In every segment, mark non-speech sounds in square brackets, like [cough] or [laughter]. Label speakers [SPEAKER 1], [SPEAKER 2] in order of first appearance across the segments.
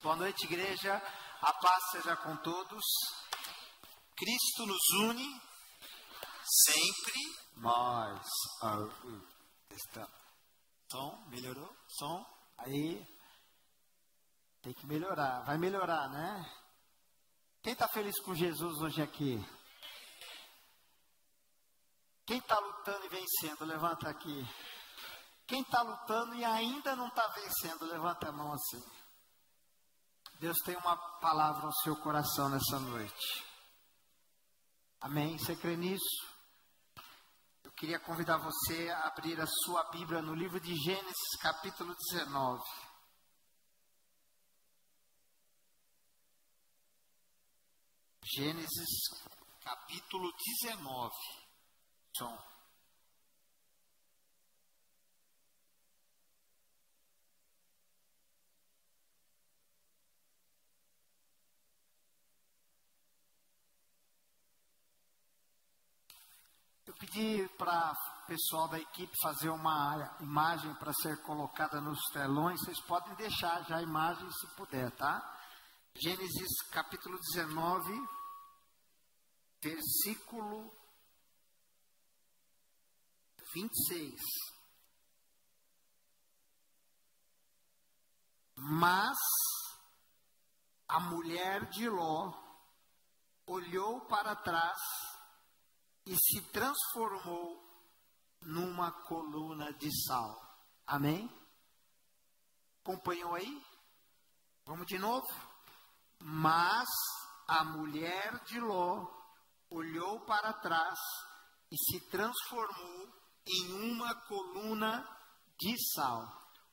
[SPEAKER 1] Boa noite, igreja. A paz seja com todos. Cristo nos une sempre. Mas está. Som, melhorou? Som. Aí tem que melhorar. Vai melhorar, né? Quem está feliz com Jesus hoje aqui? Quem está lutando e vencendo? Levanta aqui. Quem está lutando e ainda não está vencendo? Levanta a mão assim. Deus tem uma palavra ao seu coração nessa noite. Amém? Você crê nisso? Eu queria convidar você a abrir a sua Bíblia no livro de Gênesis, capítulo 19. Gênesis, capítulo 19. Som. Pedi para o pessoal da equipe fazer uma imagem para ser colocada nos telões. Vocês podem deixar já a imagem se puder, tá? Gênesis capítulo 19, versículo 26. Mas a mulher de Ló olhou para trás e se transformou numa coluna de sal. Amém? Acompanhou aí? Vamos de novo? Mas a mulher de Ló olhou para trás e se transformou em uma coluna de sal.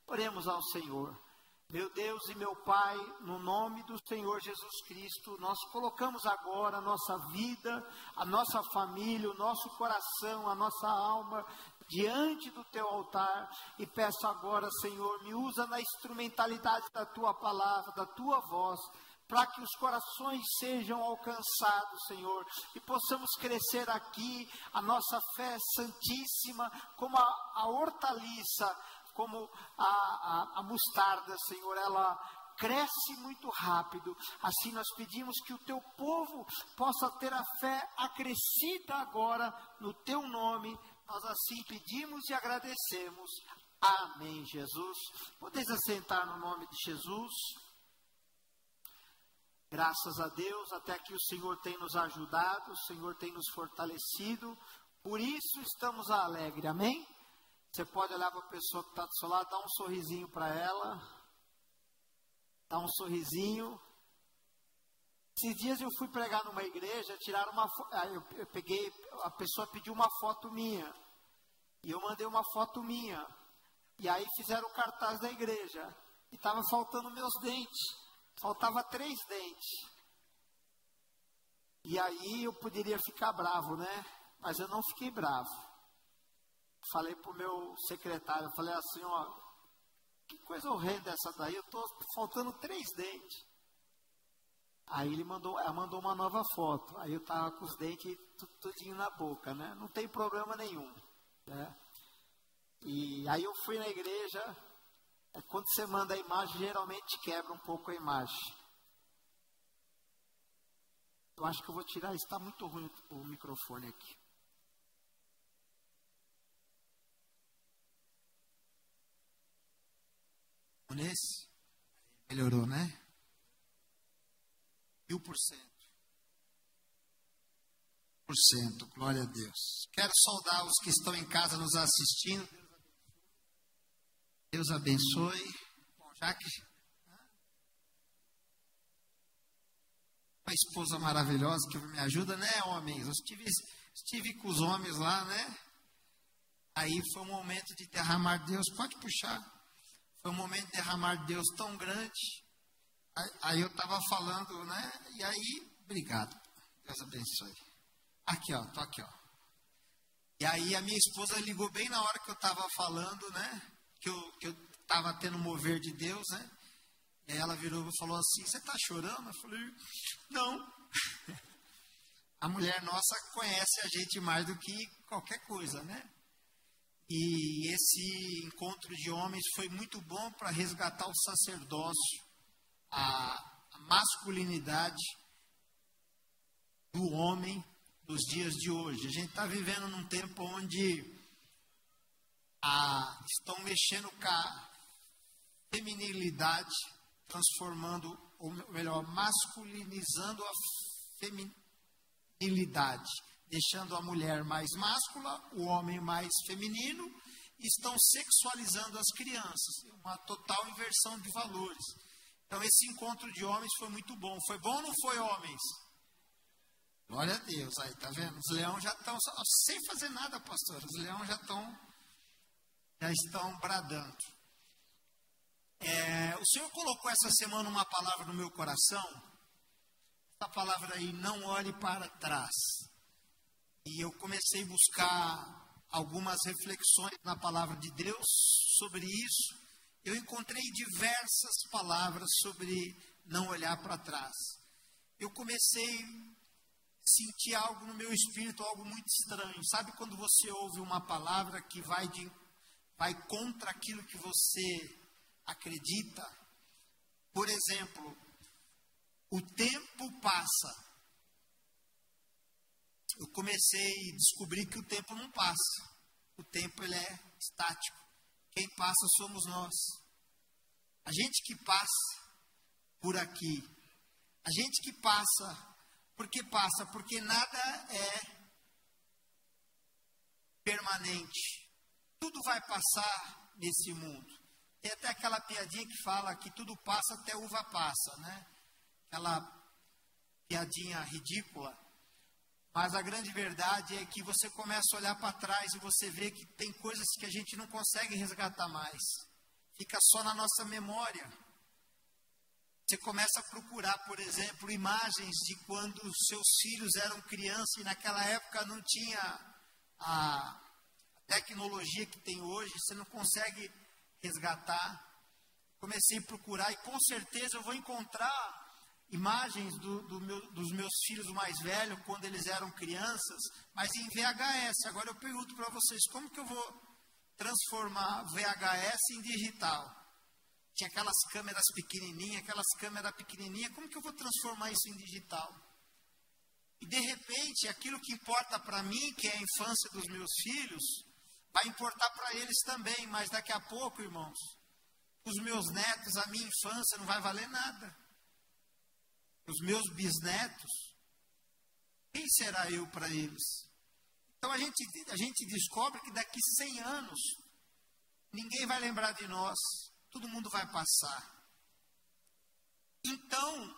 [SPEAKER 1] Oremos ao Senhor. Meu Deus e meu Pai, no nome do Senhor Jesus Cristo, nós colocamos agora a nossa vida, a nossa família, o nosso coração, a nossa alma diante do teu altar e peço agora, Senhor, me usa na instrumentalidade da tua palavra, da tua voz, para que os corações sejam alcançados, Senhor, e possamos crescer aqui a nossa fé santíssima como a, a hortaliça como a, a, a mostarda, Senhor, ela cresce muito rápido. Assim nós pedimos que o teu povo possa ter a fé acrescida agora no teu nome. Nós assim pedimos e agradecemos. Amém, Jesus. Podeis assentar no nome de Jesus. Graças a Deus, até que o Senhor tem nos ajudado, o Senhor tem nos fortalecido. Por isso estamos alegres. Amém? Você pode olhar para a pessoa que está do seu lado, dar um sorrisinho para ela. Dar um sorrisinho. Esses dias eu fui pregar numa igreja, tiraram uma eu, eu peguei, a pessoa pediu uma foto minha. E eu mandei uma foto minha. E aí fizeram o cartaz da igreja. E estava faltando meus dentes. Faltava três dentes. E aí eu poderia ficar bravo, né? Mas eu não fiquei bravo falei para o meu secretário, falei assim, ó, que coisa horrenda essa daí, eu estou faltando três dentes. Aí ele mandou, ela mandou uma nova foto. Aí eu estava com os dentes tudinho na boca, né? Não tem problema nenhum. Né? E aí eu fui na igreja. É, quando você manda a imagem, geralmente quebra um pouco a imagem. Eu acho que eu vou tirar, está muito ruim o microfone aqui. Nesse? Melhorou, né? Mil por cento. Por cento, glória a Deus. Quero saudar os que estão em casa nos assistindo. Deus abençoe. Bom, já que uma esposa maravilhosa que me ajuda, né, homens? Eu estive, estive com os homens lá, né? Aí foi um momento de derramar Deus. Pode puxar. Foi um momento de derramar de Deus tão grande. Aí, aí eu estava falando, né? E aí, obrigado. Deus abençoe. Aqui, ó, tô aqui, ó. E aí a minha esposa ligou bem na hora que eu estava falando, né? Que eu, que eu estava tendo mover de Deus, né? E aí ela virou e falou assim, você está chorando? Eu falei, não. [laughs] a mulher nossa conhece a gente mais do que qualquer coisa, né? E esse encontro de homens foi muito bom para resgatar o sacerdócio. a, masculinidade do homem dos dias de hoje. A gente está vivendo num tempo onde a, estão mexendo com a feminilidade, transformando, ou melhor, masculinizando a feminilidade, deixando a mulher mais máscula, o homem mais feminino, estão sexualizando as crianças, uma total inversão de valores. Então esse encontro de homens foi muito bom. Foi bom ou não foi, homens? Glória a Deus, aí tá vendo? Os leões já estão, sem fazer nada, pastor, os leões já estão, já estão bradando. É, o Senhor colocou essa semana uma palavra no meu coração, essa palavra aí, não olhe para trás. E eu comecei a buscar algumas reflexões na palavra de Deus sobre isso. Eu encontrei diversas palavras sobre não olhar para trás. Eu comecei senti algo no meu espírito, algo muito estranho. Sabe quando você ouve uma palavra que vai, de, vai contra aquilo que você acredita? Por exemplo, o tempo passa. Eu comecei a descobrir que o tempo não passa. O tempo ele é estático. Quem passa somos nós. A gente que passa por aqui. A gente que passa por que passa? Porque nada é permanente. Tudo vai passar nesse mundo. Tem até aquela piadinha que fala que tudo passa até uva passa, né? Aquela piadinha ridícula. Mas a grande verdade é que você começa a olhar para trás e você vê que tem coisas que a gente não consegue resgatar mais. Fica só na nossa memória. Você começa a procurar, por exemplo, imagens de quando seus filhos eram crianças e naquela época não tinha a tecnologia que tem hoje, você não consegue resgatar. Comecei a procurar e com certeza eu vou encontrar imagens do, do meu, dos meus filhos mais velhos quando eles eram crianças, mas em VHS. Agora eu pergunto para vocês, como que eu vou transformar VHS em digital? Tinha aquelas câmeras pequenininhas, aquelas câmeras pequenininhas, como que eu vou transformar isso em digital? E de repente, aquilo que importa para mim, que é a infância dos meus filhos, vai importar para eles também, mas daqui a pouco, irmãos, os meus netos, a minha infância não vai valer nada. Os meus bisnetos, quem será eu para eles? Então a gente, a gente descobre que daqui 100 anos, ninguém vai lembrar de nós todo mundo vai passar. Então,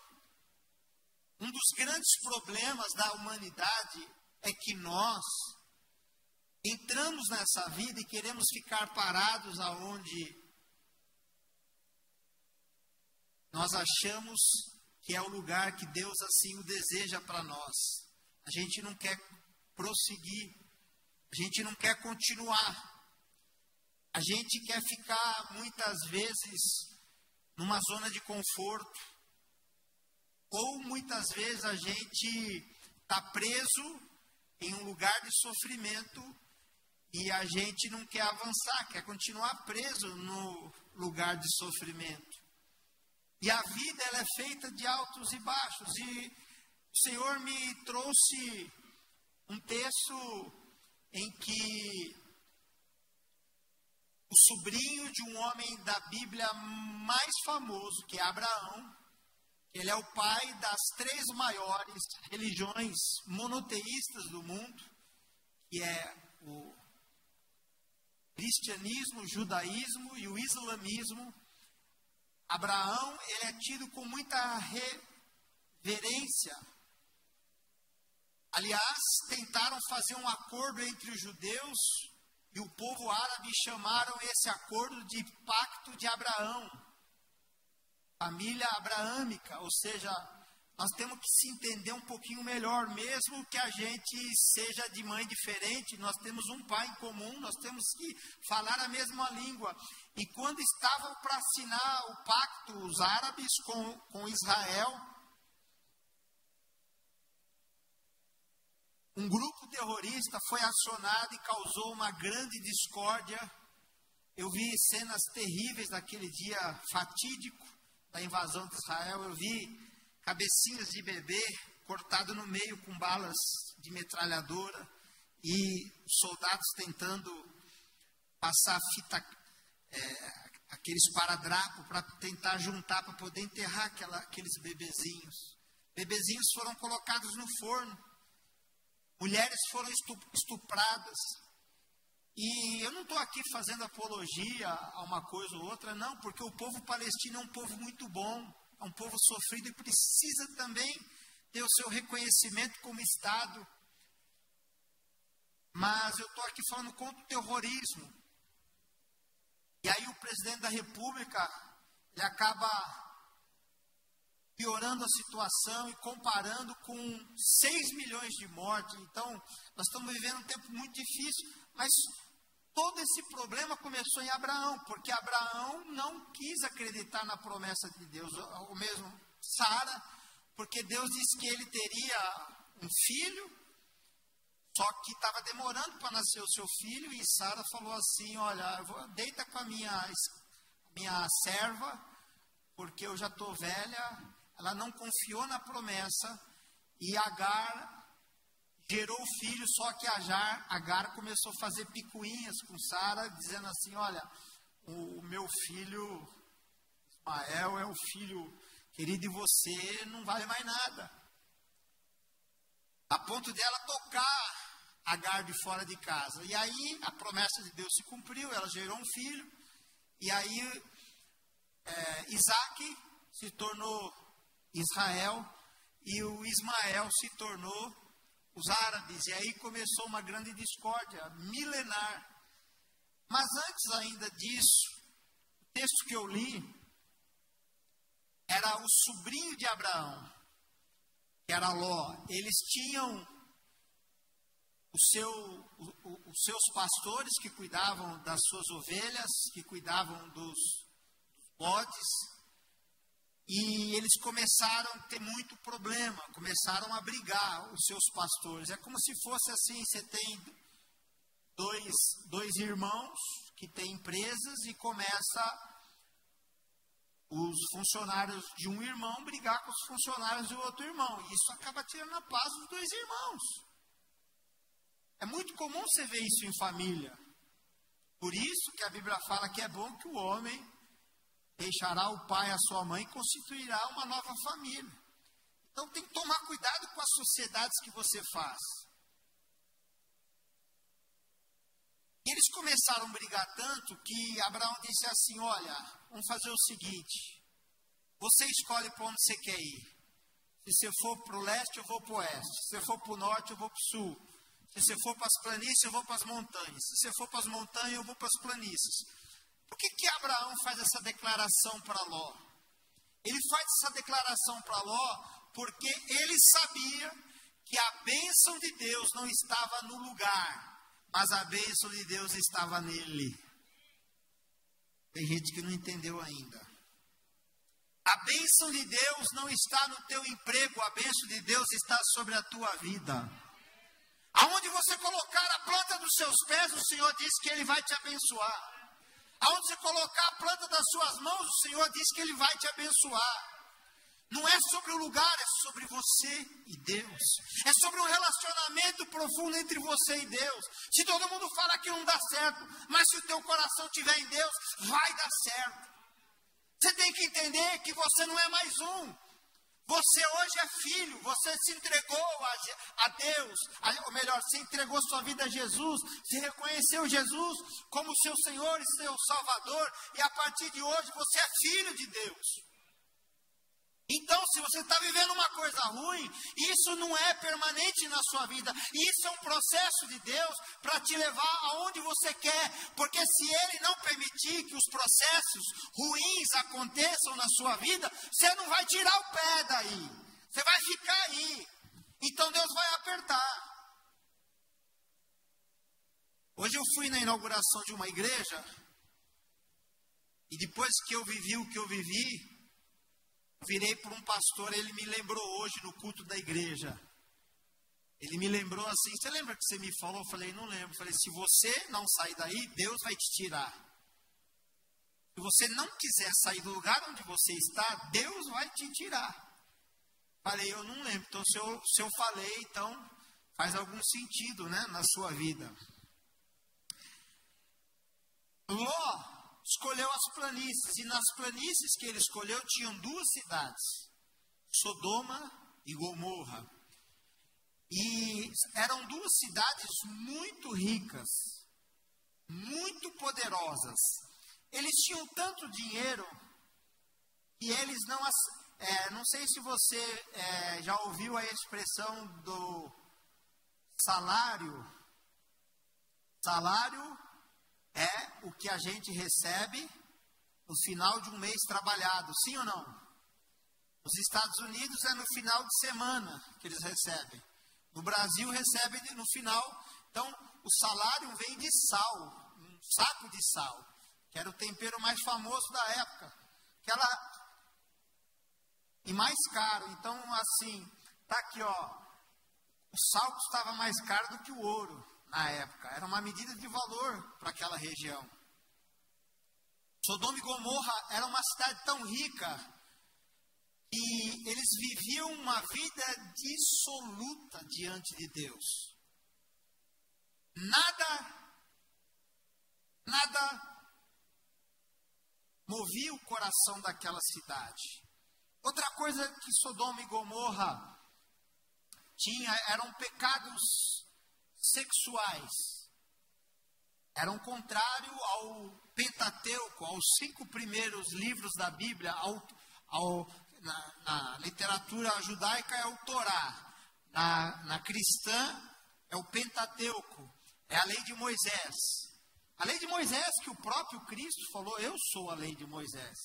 [SPEAKER 1] um dos grandes problemas da humanidade é que nós entramos nessa vida e queremos ficar parados aonde nós achamos que é o lugar que Deus assim o deseja para nós. A gente não quer prosseguir, a gente não quer continuar. A gente quer ficar muitas vezes numa zona de conforto, ou muitas vezes a gente está preso em um lugar de sofrimento e a gente não quer avançar, quer continuar preso no lugar de sofrimento. E a vida ela é feita de altos e baixos. E o Senhor me trouxe um texto em que o sobrinho de um homem da Bíblia mais famoso, que é Abraão. Ele é o pai das três maiores religiões monoteístas do mundo, que é o cristianismo, o judaísmo e o islamismo. Abraão, ele é tido com muita reverência. Aliás, tentaram fazer um acordo entre os judeus e o povo árabe chamaram esse acordo de Pacto de Abraão, família abraâmica, ou seja, nós temos que se entender um pouquinho melhor, mesmo que a gente seja de mãe diferente, nós temos um pai em comum, nós temos que falar a mesma língua. E quando estavam para assinar o pacto, os árabes com, com Israel, Um grupo terrorista foi acionado e causou uma grande discórdia. Eu vi cenas terríveis daquele dia fatídico, da invasão de Israel, eu vi cabecinhas de bebê cortado no meio com balas de metralhadora e soldados tentando passar fita, é, aqueles paradrapos para tentar juntar para poder enterrar aquela, aqueles bebezinhos. Bebezinhos foram colocados no forno, mulheres foram estupradas. E eu não estou aqui fazendo apologia a uma coisa ou outra, não, porque o povo palestino é um povo muito bom, é um povo sofrido e precisa também ter o seu reconhecimento como Estado. Mas eu estou aqui falando contra o terrorismo. E aí o presidente da República, ele acaba piorando a situação e comparando com 6 milhões de mortes. Então, nós estamos vivendo um tempo muito difícil, mas todo esse problema começou em Abraão, porque Abraão não quis acreditar na promessa de Deus, o mesmo Sara, porque Deus disse que ele teria um filho, só que estava demorando para nascer o seu filho, e Sara falou assim: Olha, deita com a minha, minha serva, porque eu já estou velha. Ela não confiou na promessa, e Agar gerou o filho, só que Agar, Agar começou a fazer picuinhas com Sara, dizendo assim: Olha, o, o meu filho Ismael é o filho querido de você, não vale mais nada. A ponto dela tocar Agar de fora de casa. E aí a promessa de Deus se cumpriu, ela gerou um filho, e aí é, Isaac se tornou Israel, e o Ismael se tornou os árabes, e aí começou uma grande discórdia milenar. Mas antes ainda disso, o texto que eu li era o sobrinho de Abraão, que era Ló. Eles tinham seu, o, os seus pastores que cuidavam das suas ovelhas, que cuidavam dos bodes, e eles começaram a ter muito problema, começaram a brigar os seus pastores. É como se fosse assim: você tem dois, dois irmãos que têm empresas e começa os funcionários de um irmão brigar com os funcionários do outro irmão. E isso acaba tirando a paz dos dois irmãos. É muito comum você ver isso em família. Por isso que a Bíblia fala que é bom que o homem deixará o pai e a sua mãe e constituirá uma nova família. Então tem que tomar cuidado com as sociedades que você faz. Eles começaram a brigar tanto que Abraão disse assim: Olha, vamos fazer o seguinte. Você escolhe para onde você quer ir. Se você for para o leste, eu vou para o oeste. Se você for para o norte, eu vou para o sul. Se você for para as planícies, eu vou para as montanhas. Se você for para as montanhas, eu vou para as planícies. Por que, que Abraão faz essa declaração para Ló? Ele faz essa declaração para Ló porque ele sabia que a bênção de Deus não estava no lugar, mas a bênção de Deus estava nele. Tem gente que não entendeu ainda. A bênção de Deus não está no teu emprego, a bênção de Deus está sobre a tua vida. Aonde você colocar a planta dos seus pés, o Senhor diz que Ele vai te abençoar. Aonde você colocar a planta das suas mãos, o Senhor diz que Ele vai te abençoar. Não é sobre o lugar, é sobre você e Deus. É sobre um relacionamento profundo entre você e Deus. Se todo mundo fala que não dá certo, mas se o teu coração estiver em Deus, vai dar certo. Você tem que entender que você não é mais um. Você hoje é filho, você se entregou a, a Deus, a, ou melhor, se entregou sua vida a Jesus, se reconheceu Jesus como seu Senhor e seu Salvador, e a partir de hoje você é filho de Deus. Então, se você está vivendo uma coisa ruim, isso não é permanente na sua vida. Isso é um processo de Deus para te levar aonde você quer. Porque se Ele não permitir que os processos ruins aconteçam na sua vida, você não vai tirar o pé daí. Você vai ficar aí. Então Deus vai apertar. Hoje eu fui na inauguração de uma igreja. E depois que eu vivi o que eu vivi, virei para um pastor, ele me lembrou hoje no culto da igreja. Ele me lembrou assim: Você lembra que você me falou? Eu falei: Não lembro. Eu falei: Se você não sair daí, Deus vai te tirar. Se você não quiser sair do lugar onde você está, Deus vai te tirar. Falei, eu não lembro. Então, se eu, se eu falei, então faz algum sentido né, na sua vida. Ló escolheu as planícies, e nas planícies que ele escolheu tinham duas cidades, Sodoma e Gomorra. E eram duas cidades muito ricas, muito poderosas. Eles tinham tanto dinheiro e eles não. É, não sei se você é, já ouviu a expressão do salário. Salário é o que a gente recebe no final de um mês trabalhado, sim ou não? Nos Estados Unidos é no final de semana que eles recebem. No Brasil recebe no final. Então, o salário vem de sal, um saco de sal, que era o tempero mais famoso da época. Aquela e mais caro. Então, assim, tá aqui, ó. O sal custava mais caro do que o ouro na época. Era uma medida de valor para aquela região. Sodoma e Gomorra era uma cidade tão rica e eles viviam uma vida dissoluta diante de Deus. Nada, nada movia o coração daquela cidade. Outra coisa que Sodoma e Gomorra tinha eram pecados sexuais. Eram contrário ao Pentateuco, aos cinco primeiros livros da Bíblia, ao, ao na, na, literatura judaica é o Torá, na, na cristã é o Pentateuco, é a lei de Moisés. A lei de Moisés que o próprio Cristo falou, eu sou a lei de Moisés.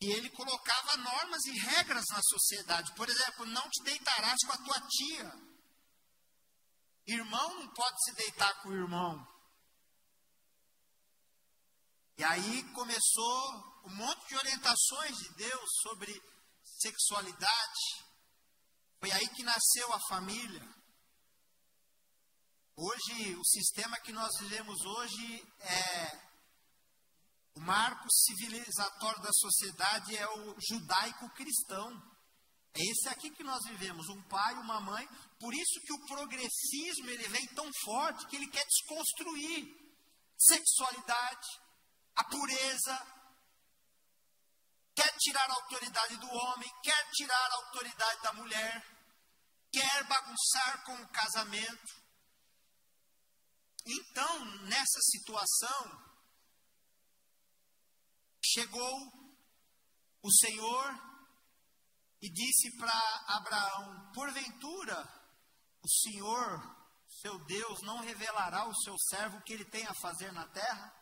[SPEAKER 1] E ele colocava normas e regras na sociedade. Por exemplo, não te deitarás com a tua tia. Irmão não pode se deitar com o irmão. E aí começou um monte de orientações de Deus sobre sexualidade. Foi aí que nasceu a família. Hoje, o sistema que nós vivemos hoje é o marco civilizatório da sociedade é o judaico-cristão. É esse aqui que nós vivemos, um pai, uma mãe. Por isso que o progressismo ele vem tão forte que ele quer desconstruir sexualidade, a pureza, quer tirar a autoridade do homem, quer tirar a autoridade da mulher, quer bagunçar com o casamento. Então, nessa situação, chegou o Senhor e disse para Abraão: Porventura, o Senhor, seu Deus, não revelará ao seu servo o que ele tem a fazer na terra?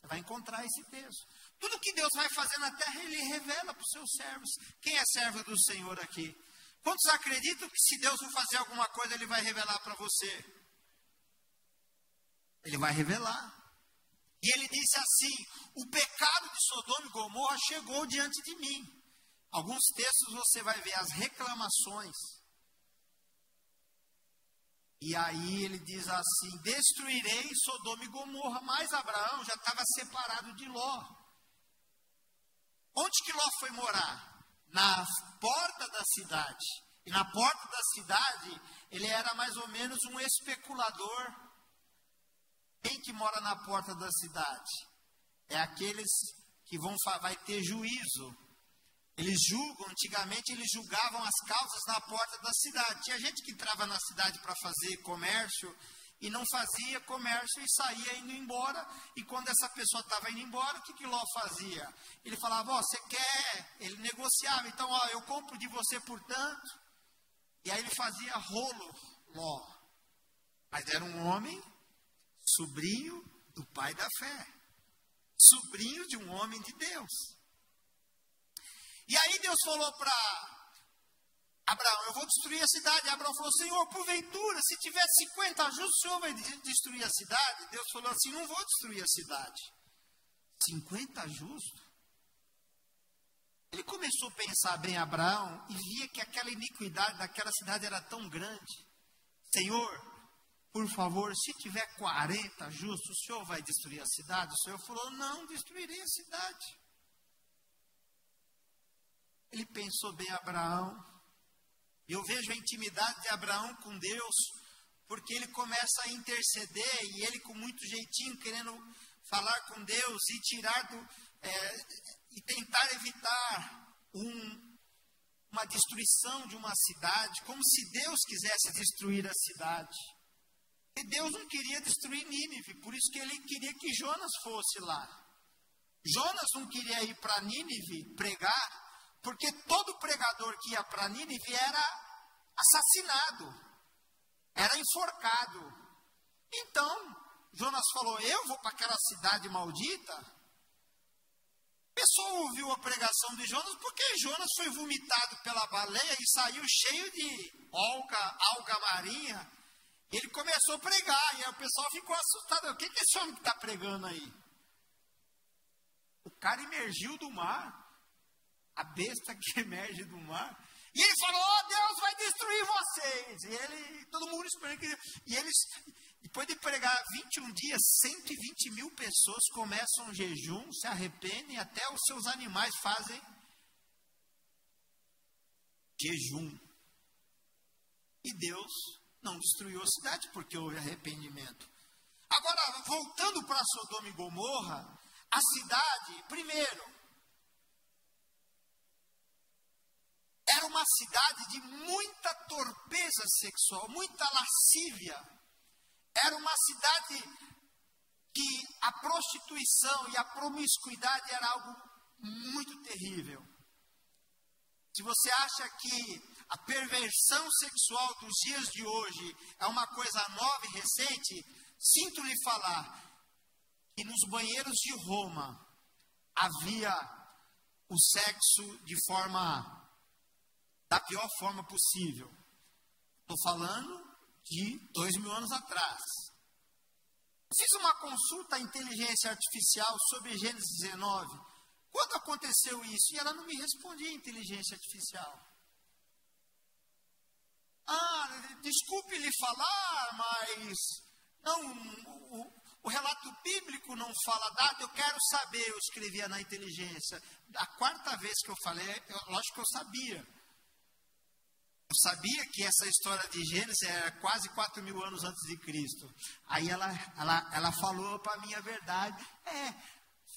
[SPEAKER 1] Você vai encontrar esse texto. Tudo que Deus vai fazer na terra, ele revela para os seus servos. Quem é servo do Senhor aqui? Quantos acreditam que se Deus for fazer alguma coisa, ele vai revelar para você? Ele vai revelar. E ele disse assim: O pecado de Sodoma e Gomorra chegou diante de mim. Alguns textos você vai ver as reclamações. E aí ele diz assim: Destruirei Sodoma e Gomorra. Mas Abraão já estava separado de Ló. Onde que Ló foi morar? Na porta da cidade. E na porta da cidade, ele era mais ou menos um especulador. Quem que mora na porta da cidade? É aqueles que vão vai ter juízo eles julgam, antigamente eles julgavam as causas na porta da cidade. Tinha gente que entrava na cidade para fazer comércio e não fazia comércio e saía indo embora. E quando essa pessoa estava indo embora, o que, que Ló fazia? Ele falava: Ó, oh, você quer? Ele negociava. Então, ó, eu compro de você por tanto. E aí ele fazia rolo, Ló. Mas era um homem, sobrinho do pai da fé, sobrinho de um homem de Deus. E aí Deus falou para Abraão: Eu vou destruir a cidade. E Abraão falou: Senhor, porventura, se tiver 50 justos, o Senhor vai destruir a cidade? Deus falou assim: Não vou destruir a cidade. 50 justos? Ele começou a pensar bem Abraão e via que aquela iniquidade daquela cidade era tão grande. Senhor, por favor, se tiver 40 justos, o senhor vai destruir a cidade? O senhor falou: não, destruirei a cidade. Ele pensou bem Abraão. Eu vejo a intimidade de Abraão com Deus, porque ele começa a interceder e ele com muito jeitinho querendo falar com Deus e tirar do é, e tentar evitar um, uma destruição de uma cidade, como se Deus quisesse destruir a cidade. E Deus não queria destruir Nínive, por isso que ele queria que Jonas fosse lá. Jonas não queria ir para Nínive pregar, porque todo pregador que ia para Nínive era assassinado, era enforcado. Então, Jonas falou: Eu vou para aquela cidade maldita. A pessoa ouviu a pregação de Jonas porque Jonas foi vomitado pela baleia e saiu cheio de alga, alga marinha ele começou a pregar, e aí o pessoal ficou assustado. O que, que esse homem está pregando aí? O cara emergiu do mar, a besta [laughs] que emerge do mar, e ele falou: Oh, Deus vai destruir vocês. E ele, todo mundo esperando que. E eles, depois de pregar 21 dias, 120 mil pessoas começam um jejum, se arrependem, até os seus animais fazem jejum. E Deus não destruiu a cidade porque houve arrependimento. Agora, voltando para Sodoma e Gomorra, a cidade, primeiro, era uma cidade de muita torpeza sexual, muita lascívia. Era uma cidade que a prostituição e a promiscuidade era algo muito terrível. Se você acha que a perversão sexual dos dias de hoje é uma coisa nova e recente, sinto lhe falar que nos banheiros de Roma havia o sexo de forma da pior forma possível. Estou falando de dois mil anos atrás. Fiz uma consulta à inteligência artificial sobre Gênesis 19. Quando aconteceu isso? E ela não me respondia, inteligência artificial. Ah, desculpe lhe falar, mas não, o, o relato bíblico não fala data, eu quero saber, eu escrevia na inteligência. A quarta vez que eu falei, eu, lógico que eu sabia. Eu sabia que essa história de Gênesis era quase 4 mil anos antes de Cristo. Aí ela, ela, ela falou para mim a verdade. É,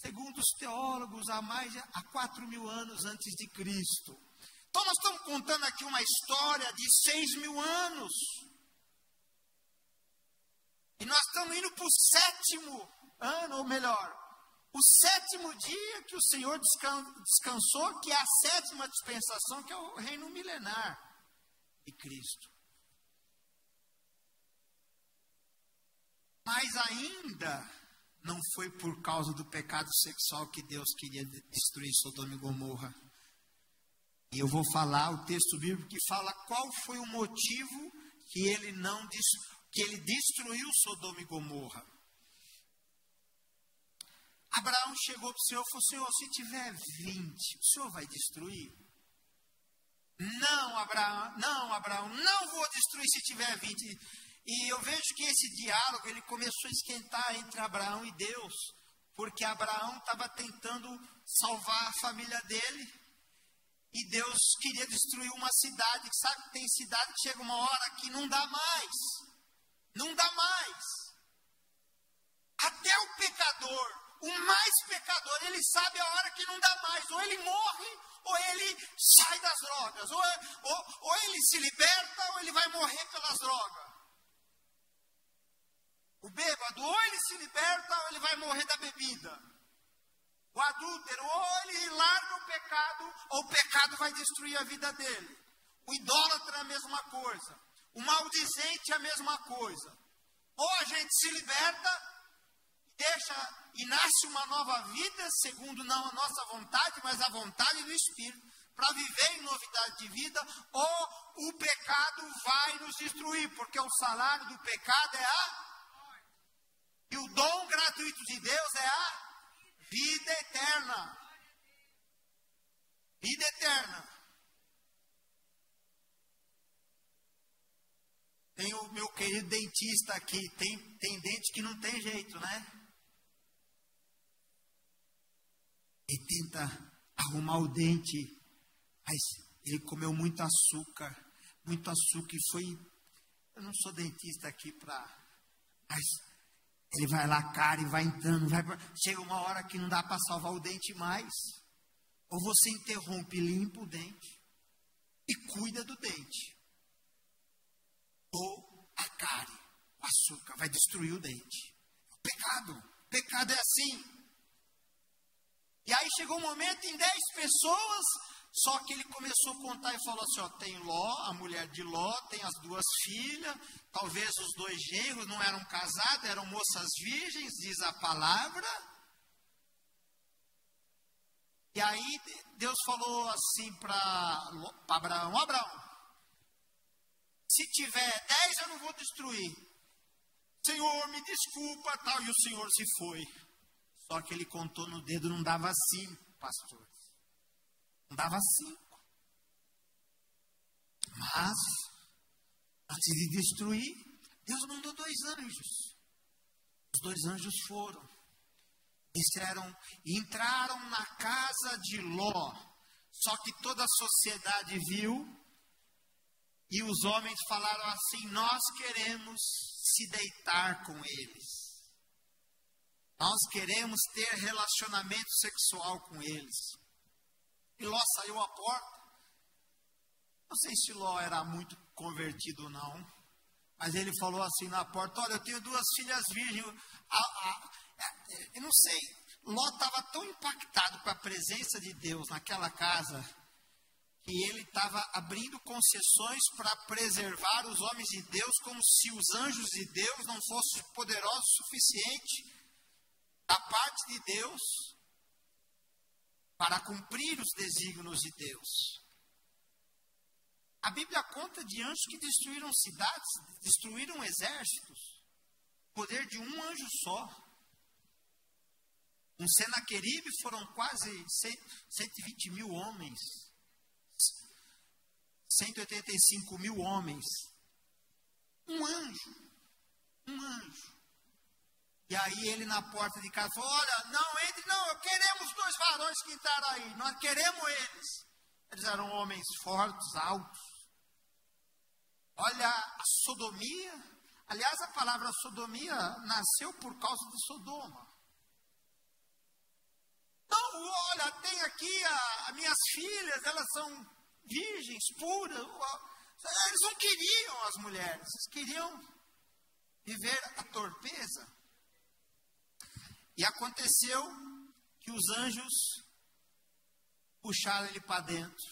[SPEAKER 1] segundo os teólogos, há mais há 4 mil anos antes de Cristo. Então, nós estamos contando aqui uma história de seis mil anos. E nós estamos indo para o sétimo ano, ou melhor, o sétimo dia que o Senhor descansou, que é a sétima dispensação, que é o reino milenar de Cristo. Mas ainda não foi por causa do pecado sexual que Deus queria destruir Sodoma e Gomorra. E eu vou falar o texto bíblico que fala qual foi o motivo que ele não que ele destruiu Sodoma e Gomorra. Abraão chegou para o Senhor e falou: Senhor, se tiver 20, o Senhor vai destruir? Não, Abraão, não, Abraão, não vou destruir se tiver 20. E eu vejo que esse diálogo ele começou a esquentar entre Abraão e Deus, porque Abraão estava tentando salvar a família dele. E Deus queria destruir uma cidade. Sabe que tem cidade que chega uma hora que não dá mais. Não dá mais. Até o pecador, o mais pecador, ele sabe a hora que não dá mais. Ou ele morre, ou ele sai das drogas. Ou, ou, ou ele se liberta, ou ele vai morrer pelas drogas. O bêbado, ou ele se liberta, ou ele vai morrer da bebida. O adúltero, ou ele larga o pecado, ou o pecado vai destruir a vida dele. O idólatra é a mesma coisa. O maldizente é a mesma coisa. Ou a gente se liberta, deixa e nasce uma nova vida, segundo não a nossa vontade, mas a vontade do Espírito, para viver em novidade de vida, ou o pecado vai nos destruir, porque o salário do pecado é a. E o dom gratuito de Deus é a Vida eterna. Vida eterna. Tem o meu querido dentista aqui, tem, tem dente que não tem jeito, né? Ele tenta arrumar o dente, mas ele comeu muito açúcar, muito açúcar e foi. Eu não sou dentista aqui para. Mas ele vai lá, cara, e vai entrando, vai. Chega uma hora que não dá para salvar o dente mais. Ou você interrompe, limpa o dente e cuida do dente. Ou a cárie, o açúcar, vai destruir o dente. Pecado, pecado é assim. E aí chegou um momento em dez pessoas, só que ele começou a contar e falou assim: ó, tem Ló, a mulher de Ló, tem as duas filhas, talvez os dois genros não eram casados, eram moças virgens, diz a palavra. E aí Deus falou assim para Abraão: Abraão, se tiver dez eu não vou destruir. Senhor, me desculpa, tal. E o Senhor se foi. Só que ele contou no dedo, não dava cinco, pastor. Não dava cinco. Mas, antes de destruir, Deus mandou dois anjos. Os dois anjos foram. Disseram, entraram na casa de Ló. Só que toda a sociedade viu. E os homens falaram assim: Nós queremos se deitar com eles. Nós queremos ter relacionamento sexual com eles. E Ló saiu à porta. Não sei se Ló era muito convertido ou não, mas ele falou assim na porta: Olha, eu tenho duas filhas virgens. eu não sei. Ló estava tão impactado com a presença de Deus naquela casa que ele estava abrindo concessões para preservar os homens de Deus, como se os anjos de Deus não fossem poderosos o suficiente da parte de Deus para cumprir os desígnios de Deus. A Bíblia conta de anjos que destruíram cidades, destruíram exércitos, poder de um anjo só. Um Senaqueribe foram quase 120 mil homens, 185 mil homens. Um anjo, um anjo. E aí ele na porta de casa falou: Olha, não entre, não, queremos dois varões que entraram aí, nós queremos eles. Eles eram homens fortes, altos. Olha a sodomia. Aliás, a palavra sodomia nasceu por causa de Sodoma. Não, olha, tem aqui as minhas filhas, elas são virgens, puras. Eles não queriam as mulheres, eles queriam viver a torpeza. E aconteceu que os anjos puxaram ele para dentro.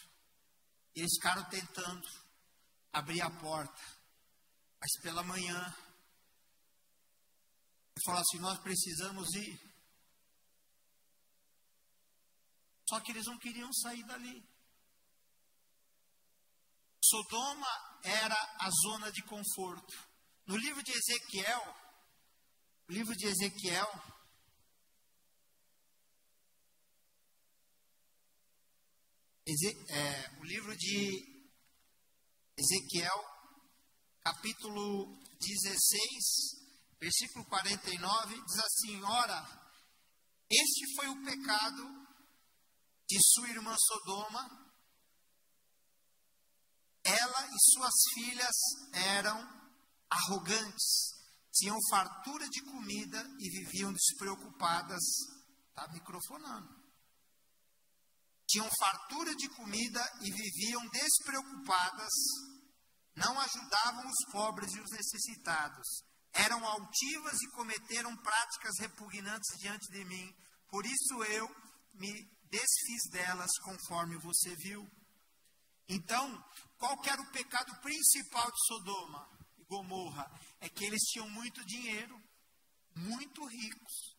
[SPEAKER 1] E eles ficaram tentando abrir a porta. Mas pela manhã, ele falou assim: Nós precisamos ir. Só que eles não queriam sair dali. Sodoma era a zona de conforto. No livro de Ezequiel, livro de Ezequiel, é, o livro de Ezequiel, capítulo 16, versículo 49, diz assim: Ora, este foi o pecado de sua irmã Sodoma. Ela e suas filhas eram arrogantes, tinham fartura de comida e viviam despreocupadas. Está microfonando tinham fartura de comida e viviam despreocupadas, não ajudavam os pobres e os necessitados, eram altivas e cometeram práticas repugnantes diante de mim, por isso eu me desfiz delas conforme você viu. Então, qual era o pecado principal de Sodoma e Gomorra? É que eles tinham muito dinheiro, muito ricos,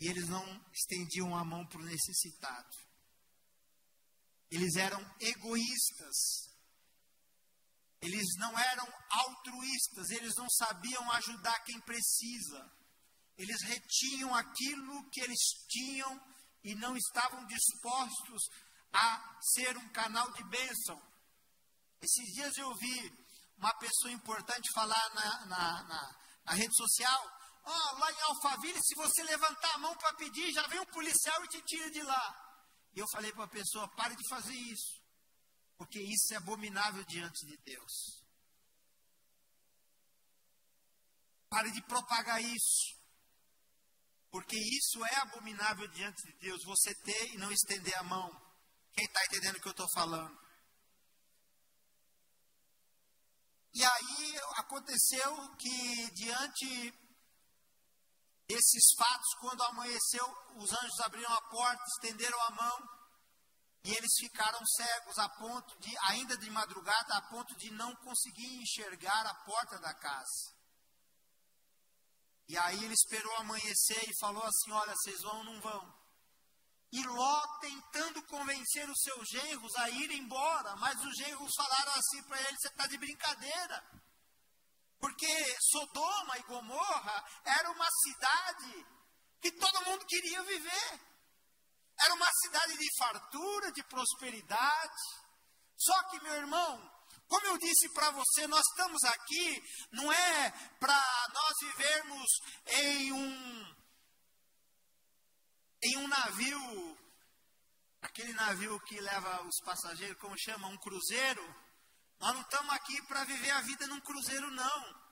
[SPEAKER 1] e eles não estendiam a mão para o necessitado. Eles eram egoístas. Eles não eram altruístas, eles não sabiam ajudar quem precisa. Eles retinham aquilo que eles tinham e não estavam dispostos a ser um canal de bênção. Esses dias eu vi uma pessoa importante falar na, na, na, na rede social, oh, lá em Alphaville, se você levantar a mão para pedir, já vem um policial e te tira de lá. E eu falei para a pessoa, pare de fazer isso, porque isso é abominável diante de Deus. Pare de propagar isso. Porque isso é abominável diante de Deus, você ter e não estender a mão. Quem está entendendo o que eu estou falando? E aí aconteceu que, diante desses fatos, quando amanheceu, os anjos abriram a porta, estenderam a mão, e eles ficaram cegos a ponto de, ainda de madrugada, a ponto de não conseguir enxergar a porta da casa. E aí ele esperou amanhecer e falou assim: Olha, vocês vão ou não vão? E Ló tentando convencer os seus genros a ir embora, mas os genros falaram assim para ele: Você está de brincadeira. Porque Sodoma e Gomorra era uma cidade que todo mundo queria viver. Era uma cidade de fartura, de prosperidade. Só que, meu irmão, como eu disse para você, nós estamos aqui não é para nós vivermos em um em um navio, aquele navio que leva os passageiros, como chama, um cruzeiro. Nós não estamos aqui para viver a vida num cruzeiro, não.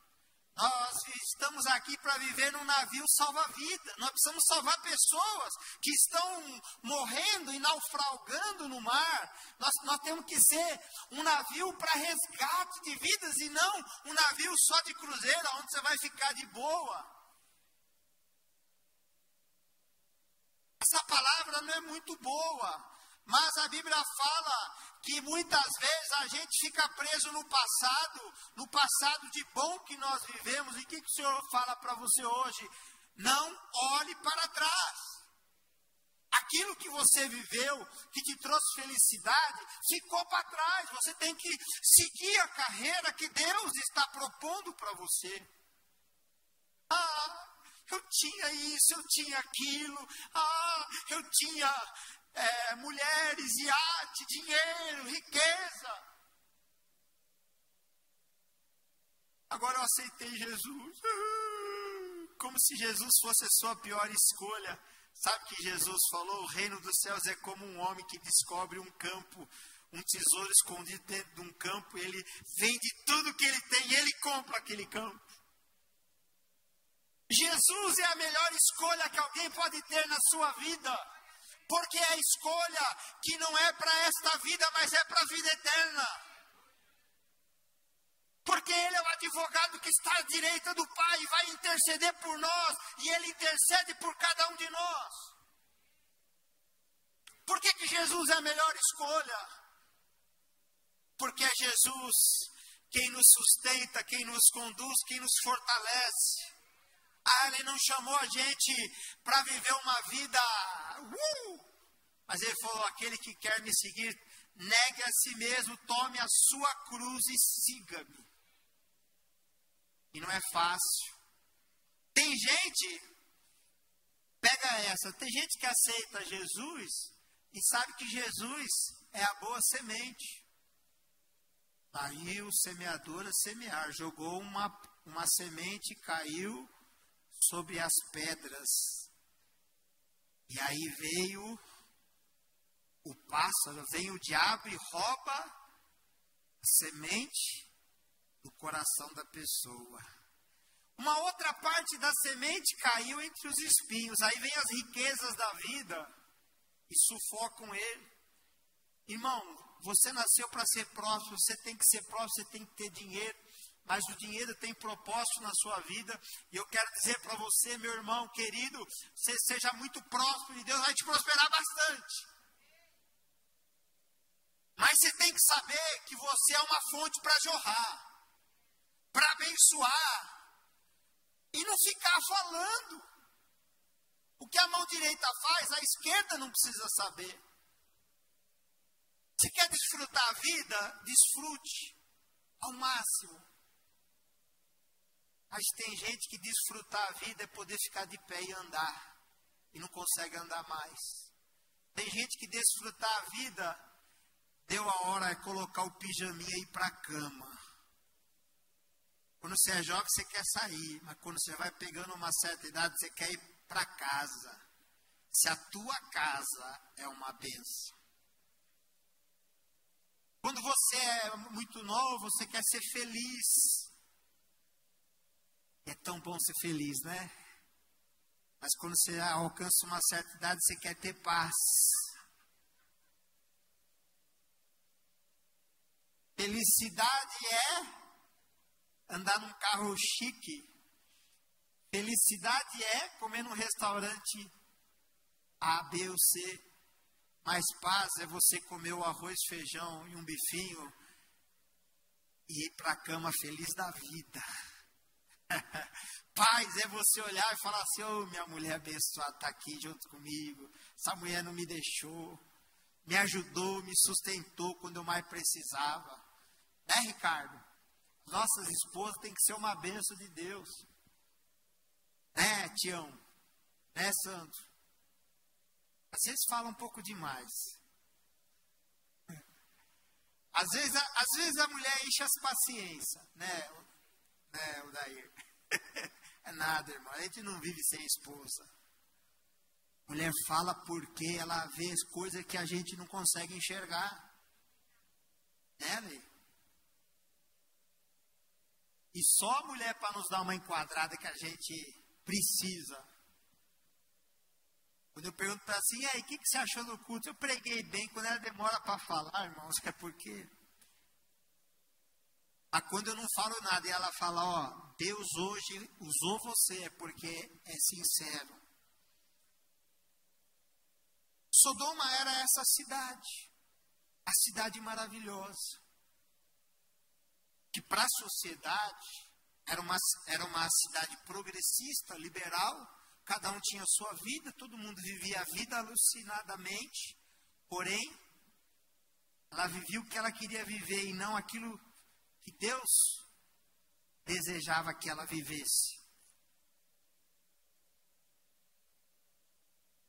[SPEAKER 1] Nós estamos aqui para viver num navio salva-vida. Nós precisamos salvar pessoas que estão morrendo e naufragando no mar. Nós, nós temos que ser um navio para resgate de vidas e não um navio só de cruzeiro, onde você vai ficar de boa. Essa palavra não é muito boa, mas a Bíblia fala que muitas vezes a gente fica preso no passado, no passado de bom que nós vivemos. E o que, que o Senhor fala para você hoje? Não olhe para trás. Aquilo que você viveu, que te trouxe felicidade, ficou para trás. Você tem que seguir a carreira que Deus está propondo para você. Ah, eu tinha isso, eu tinha aquilo. Ah, eu tinha é, mulheres, iate, dinheiro, riqueza. Agora eu aceitei Jesus. [laughs] Como se Jesus fosse a sua pior escolha. Sabe que Jesus falou? O reino dos céus é como um homem que descobre um campo, um tesouro escondido dentro de um campo. Ele vende tudo que ele tem e ele compra aquele campo. Jesus é a melhor escolha que alguém pode ter na sua vida porque é a escolha que não é para esta vida, mas é para a vida eterna. Porque Ele é o advogado que está à direita do Pai e vai interceder por nós, e Ele intercede por cada um de nós. Por que, que Jesus é a melhor escolha? Porque é Jesus quem nos sustenta, quem nos conduz, quem nos fortalece. Ah, ele não chamou a gente para viver uma vida. Uh! Mas ele falou: aquele que quer me seguir, negue a si mesmo, tome a sua cruz e siga-me. E não é fácil. Tem gente, pega essa, tem gente que aceita Jesus e sabe que Jesus é a boa semente. Aí o semeador a semear, jogou uma, uma semente, caiu sobre as pedras. E aí veio o pássaro, vem o diabo e rouba a semente do coração da pessoa. Uma outra parte da semente caiu entre os espinhos. Aí vem as riquezas da vida e sufocam ele. Irmão, você nasceu para ser próximo, você tem que ser próximo, você tem que ter dinheiro mas o dinheiro tem propósito na sua vida. E eu quero dizer para você, meu irmão querido, você seja muito próximo e Deus vai te prosperar bastante. Mas você tem que saber que você é uma fonte para jorrar, para abençoar, e não ficar falando. O que a mão direita faz, a esquerda não precisa saber. Se quer desfrutar a vida, desfrute ao máximo. Mas tem gente que desfrutar a vida é poder ficar de pé e andar. E não consegue andar mais. Tem gente que desfrutar a vida, deu a hora é colocar o pijaminha e ir para a cama. Quando você é jovem, você quer sair, mas quando você vai pegando uma certa idade, você quer ir para casa. Se a tua casa é uma benção. Quando você é muito novo, você quer ser feliz. É tão bom ser feliz, né? Mas quando você alcança uma certa idade, você quer ter paz. Felicidade é andar num carro chique. Felicidade é comer num restaurante A, B ou C. Mas paz é você comer o arroz, feijão e um bifinho e ir para a cama feliz da vida. [laughs] Paz é você olhar e falar assim: Ô oh, minha mulher abençoada está aqui junto comigo. Essa mulher não me deixou, me ajudou, me sustentou quando eu mais precisava. Né, Ricardo? Nossas esposas têm que ser uma benção de Deus. Né, Tião? Né, Sandro? Às vezes fala um pouco demais. Às vezes, às vezes a mulher enche as paciências, né, nada, irmão. A gente não vive sem esposa. Mulher fala porque ela vê as coisas que a gente não consegue enxergar. Né, Lê? E só a mulher para nos dar uma enquadrada que a gente precisa. Quando eu pergunto para ela assim, e aí, o que, que você achou do culto? Eu preguei bem, quando ela demora para falar, irmãos, é porque mas quando eu não falo nada e ela fala, ó, Deus hoje usou você é porque é sincero. Sodoma era essa cidade, a cidade maravilhosa, que para a sociedade era uma, era uma cidade progressista, liberal, cada um tinha sua vida, todo mundo vivia a vida alucinadamente, porém, ela vivia o que ela queria viver e não aquilo que Deus desejava que ela vivesse.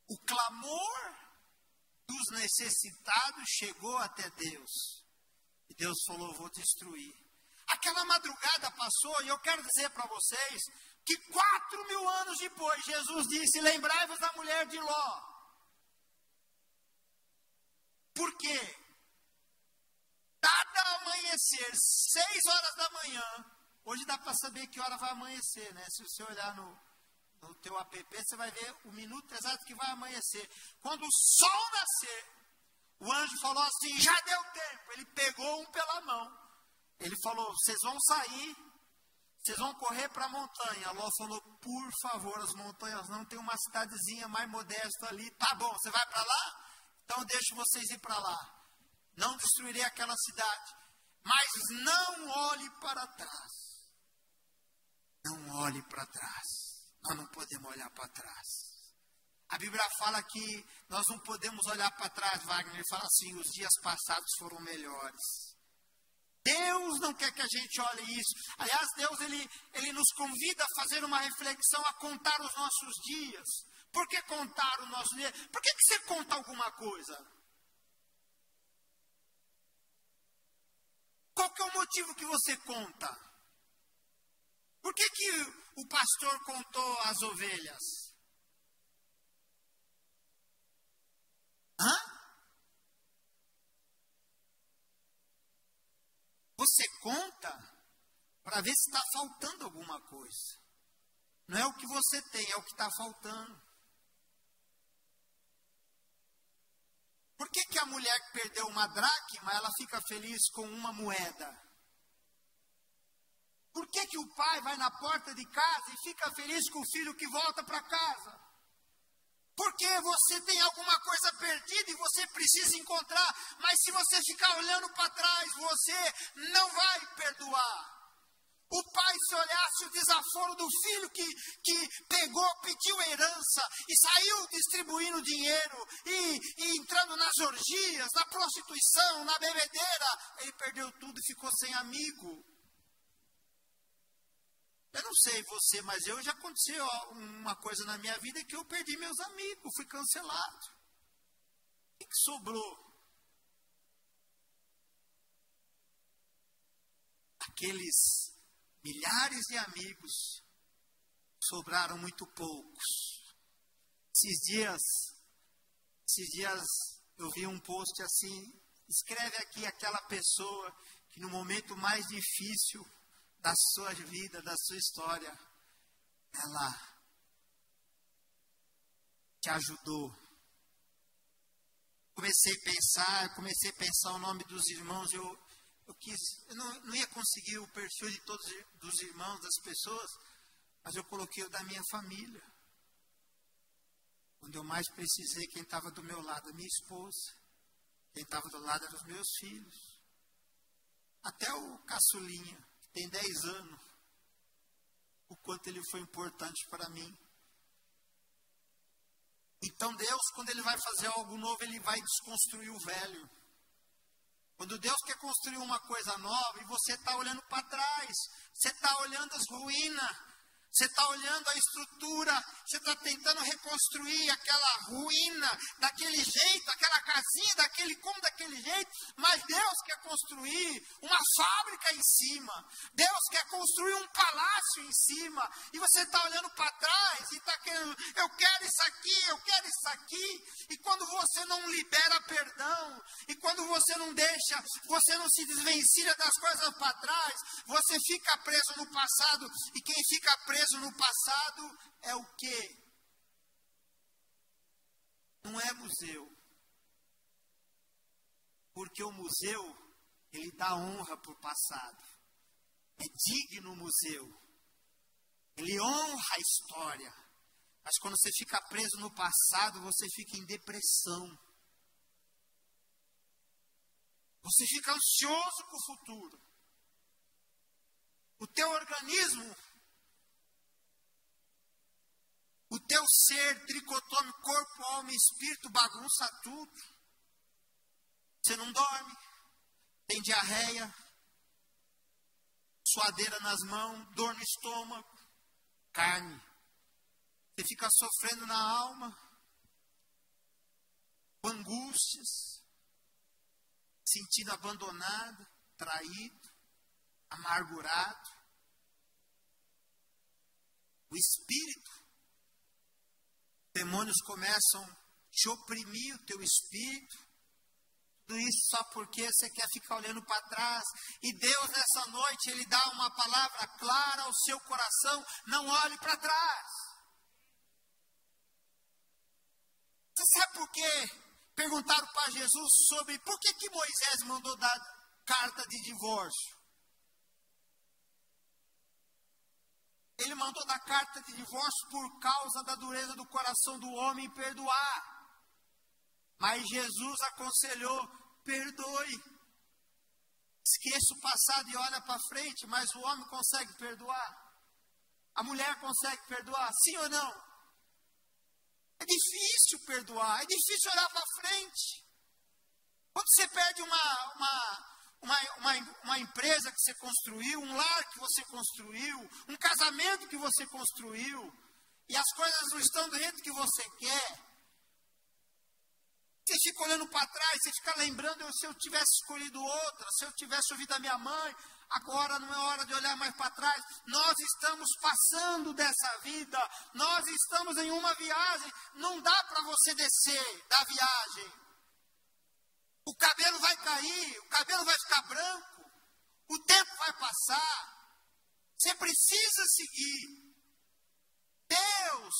[SPEAKER 1] O clamor dos necessitados chegou até Deus. E Deus falou: Vou destruir. Aquela madrugada passou, e eu quero dizer para vocês que quatro mil anos depois, Jesus disse: Lembrai-vos da mulher de Ló. Por quê? Cada amanhecer, seis horas da manhã, hoje dá para saber que hora vai amanhecer, né? Se você olhar no, no teu app, você vai ver o minuto exato que vai amanhecer. Quando o sol nascer, o anjo falou assim, já deu tempo. Ele pegou um pela mão. Ele falou, vocês vão sair, vocês vão correr para a montanha. Ló falou, por favor, as montanhas não tem uma cidadezinha mais modesta ali. Tá bom, você vai para lá? Então deixo vocês ir para lá não destruirei aquela cidade, mas não olhe para trás. Não olhe para trás. Nós não podemos olhar para trás. A Bíblia fala que nós não podemos olhar para trás, Wagner. Ele fala assim: os dias passados foram melhores. Deus não quer que a gente olhe isso. Aliás, Deus ele, ele nos convida a fazer uma reflexão, a contar os nossos dias. Por que contar o nosso dia? Por que, que você conta alguma coisa? Qual que é o motivo que você conta? Por que, que o pastor contou as ovelhas? Hã? Você conta para ver se está faltando alguma coisa. Não é o que você tem, é o que está faltando. Por que, que a mulher que perdeu uma dracma, ela fica feliz com uma moeda? Por que, que o pai vai na porta de casa e fica feliz com o filho que volta para casa? Porque você tem alguma coisa perdida e você precisa encontrar, mas se você ficar olhando para trás, você não vai perdoar. O pai, se olhasse o desaforo do filho que, que pegou, pediu herança e saiu distribuindo dinheiro e, e entrando nas orgias, na prostituição, na bebedeira, ele perdeu tudo e ficou sem amigo. Eu não sei você, mas eu já aconteceu uma coisa na minha vida que eu perdi meus amigos, fui cancelado. O que, sobrou? Aqueles milhares de amigos, sobraram muito poucos. Esses dias, esses dias eu vi um post assim, escreve aqui aquela pessoa que no momento mais difícil da sua vida, da sua história, ela te ajudou. Comecei a pensar, comecei a pensar o nome dos irmãos, eu, eu quis, eu não, não ia conseguir o perfil de todos os irmãos, das pessoas, mas eu coloquei o da minha família. Quando eu mais precisei, quem estava do meu lado, a minha esposa. Quem estava do lado eram os meus filhos. Até o caçulinha, que tem 10 anos. O quanto ele foi importante para mim. Então Deus, quando Ele vai fazer algo novo, Ele vai desconstruir o velho. Quando Deus quer construir uma coisa nova e você está olhando para trás, você está olhando as ruínas, você está olhando a estrutura, você está tentando reconstruir aquela ruína daquele jeito, aquela casinha daquele como daquele jeito, mas Deus quer construir uma fábrica em cima. Deus quer construir um palácio em cima. E você está olhando para trás e está querendo, eu quero isso aqui, eu quero isso aqui. E quando você não libera perdão, quando você não deixa, você não se desvencilha das coisas para trás, você fica preso no passado. E quem fica preso no passado é o quê? Não é museu. Porque o museu, ele dá honra para o passado. É digno o museu. Ele honra a história. Mas quando você fica preso no passado, você fica em depressão. Você fica ansioso com o futuro. O teu organismo O teu ser tricotômico, corpo, alma e espírito, bagunça tudo. Você não dorme, tem diarreia, suadeira nas mãos, dor no estômago, carne. Você fica sofrendo na alma, angústias, sentindo abandonado, traído, amargurado. O espírito demônios começam a te oprimir o teu espírito. Tudo isso só porque você quer ficar olhando para trás. E Deus, nessa noite, Ele dá uma palavra clara ao seu coração: não olhe para trás. Você sabe por quê? Perguntaram para Jesus sobre por que, que Moisés mandou dar carta de divórcio. Ele mandou dar carta de divórcio por causa da dureza do coração do homem perdoar. Mas Jesus aconselhou: perdoe. Esqueça o passado e olha para frente, mas o homem consegue perdoar. A mulher consegue perdoar, sim ou não? É difícil perdoar, é difícil olhar para frente. Quando você perde uma, uma, uma, uma, uma empresa que você construiu, um lar que você construiu, um casamento que você construiu, e as coisas não estão do jeito que você quer. Você fica olhando para trás, você fica lembrando, se eu tivesse escolhido outra, se eu tivesse ouvido a minha mãe, agora não é hora de olhar mais para trás. Nós estamos passando dessa vida, nós estamos em uma viagem, não dá para você descer da viagem. O cabelo vai cair, o cabelo vai ficar branco, o tempo vai passar. Você precisa seguir. Deus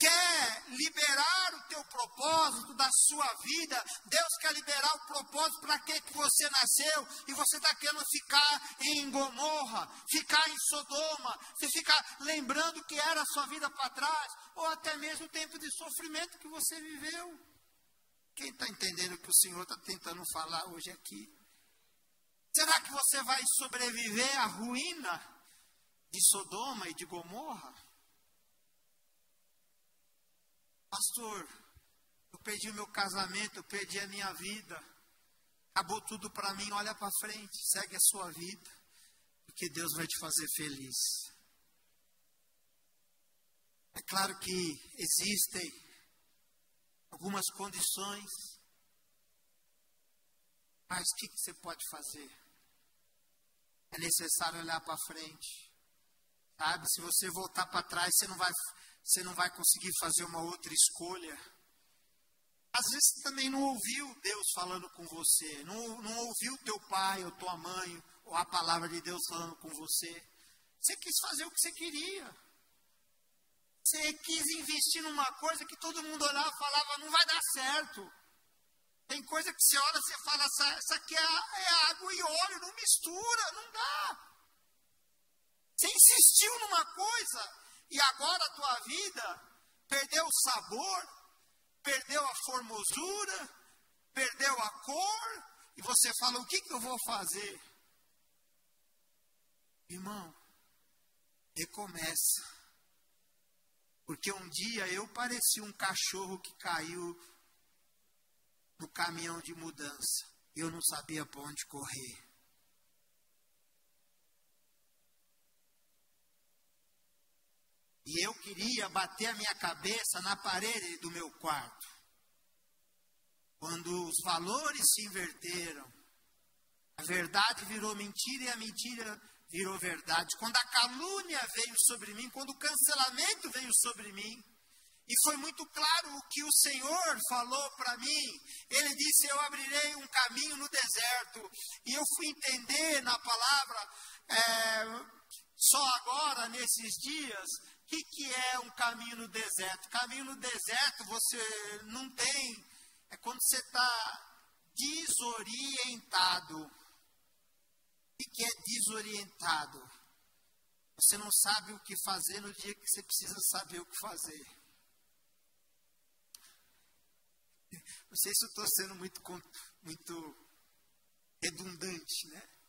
[SPEAKER 1] quer liberar o teu propósito da sua vida. Deus quer liberar o propósito para que, que você nasceu. E você está querendo ficar em Gomorra, ficar em Sodoma. Você fica lembrando que era a sua vida para trás. Ou até mesmo o tempo de sofrimento que você viveu. Quem está entendendo o que o Senhor está tentando falar hoje aqui? Será que você vai sobreviver à ruína de Sodoma e de Gomorra? Pastor, eu perdi o meu casamento, eu perdi a minha vida. Acabou tudo para mim, olha para frente, segue a sua vida, porque Deus vai te fazer feliz. É claro que existem algumas condições. Mas o que, que você pode fazer? é necessário olhar para frente. Sabe? Se você voltar para trás, você não vai você não vai conseguir fazer uma outra escolha. Às vezes você também não ouviu Deus falando com você, não, não ouviu teu pai ou tua mãe, ou a palavra de Deus falando com você. Você quis fazer o que você queria. Você quis investir numa coisa que todo mundo olhava e falava, não vai dar certo. Tem coisa que você olha e fala, essa, essa aqui é, é água e óleo, não mistura, não dá. Você insistiu numa coisa e agora a tua vida perdeu o sabor, perdeu a formosura, perdeu a cor, e você fala: o que, que eu vou fazer? Irmão, recomeça. Porque um dia eu parecia um cachorro que caiu no caminhão de mudança. Eu não sabia para onde correr. E eu queria bater a minha cabeça na parede do meu quarto. Quando os valores se inverteram, a verdade virou mentira e a mentira virou verdade. Quando a calúnia veio sobre mim, quando o cancelamento veio sobre mim, e foi muito claro o que o Senhor falou para mim. Ele disse: Eu abrirei um caminho no deserto. E eu fui entender na palavra, é, só agora, nesses dias, que, que é um caminho no deserto? Caminho no deserto você não tem. É quando você está desorientado. O que é desorientado? Você não sabe o que fazer no dia que você precisa saber o que fazer. Não sei se eu estou sendo muito, muito redundante, né?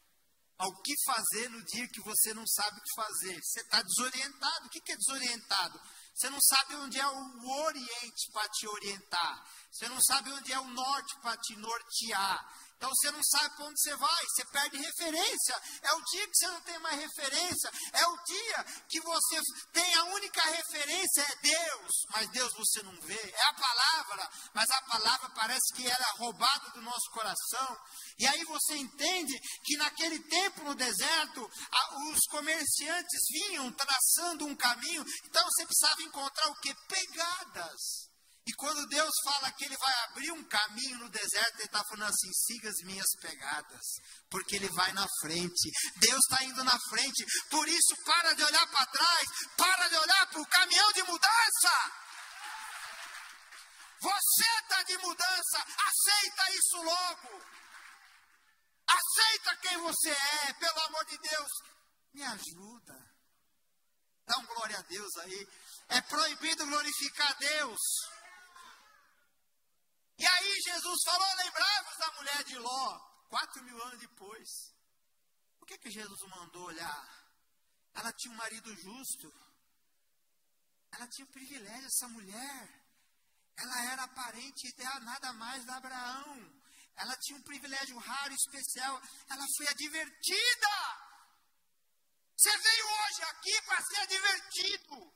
[SPEAKER 1] Ao que fazer no dia que você não sabe o que fazer. Você está desorientado. O que é desorientado? Você não sabe onde é o Oriente para te orientar. Você não sabe onde é o Norte para te nortear. Então você não sabe para onde você vai, você perde referência. É o dia que você não tem mais referência. É o dia que você tem a única referência é Deus, mas Deus você não vê. É a palavra, mas a palavra parece que era roubada do nosso coração. E aí você entende que naquele tempo no deserto, os comerciantes vinham traçando um caminho. Então você precisava encontrar o que? Pegadas. E quando Deus fala que Ele vai abrir um caminho no deserto, Ele está falando assim: siga as minhas pegadas, porque Ele vai na frente. Deus está indo na frente. Por isso, para de olhar para trás, para de olhar para o caminhão de mudança. Você está de mudança, aceita isso logo. Aceita quem você é, pelo amor de Deus. Me ajuda. Dá um glória a Deus aí. É proibido glorificar Deus. E aí Jesus falou, lembrai-vos da mulher de Ló, quatro mil anos depois. O que, que Jesus mandou olhar? Ela tinha um marido justo. Ela tinha o privilégio, essa mulher. Ela era parente de nada mais da Abraão. Ela tinha um privilégio raro, especial. Ela foi advertida. Você veio hoje aqui para ser advertido.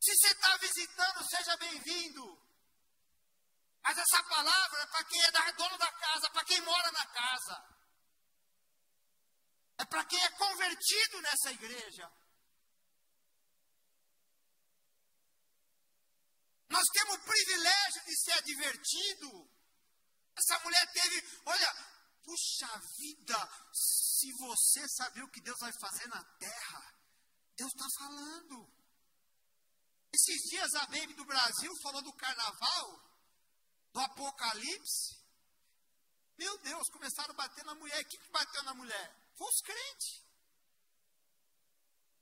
[SPEAKER 1] Se você está visitando, seja bem-vindo. Mas essa palavra é para quem é dono da casa, para quem mora na casa. É para quem é convertido nessa igreja. Nós temos o privilégio de ser advertido. Essa mulher teve, olha, puxa vida, se você saber o que Deus vai fazer na terra, Deus está falando. Esses dias a Baby do Brasil falou do carnaval do Apocalipse, meu Deus, começaram a bater na mulher. Quem que bateu na mulher? Foi os crentes.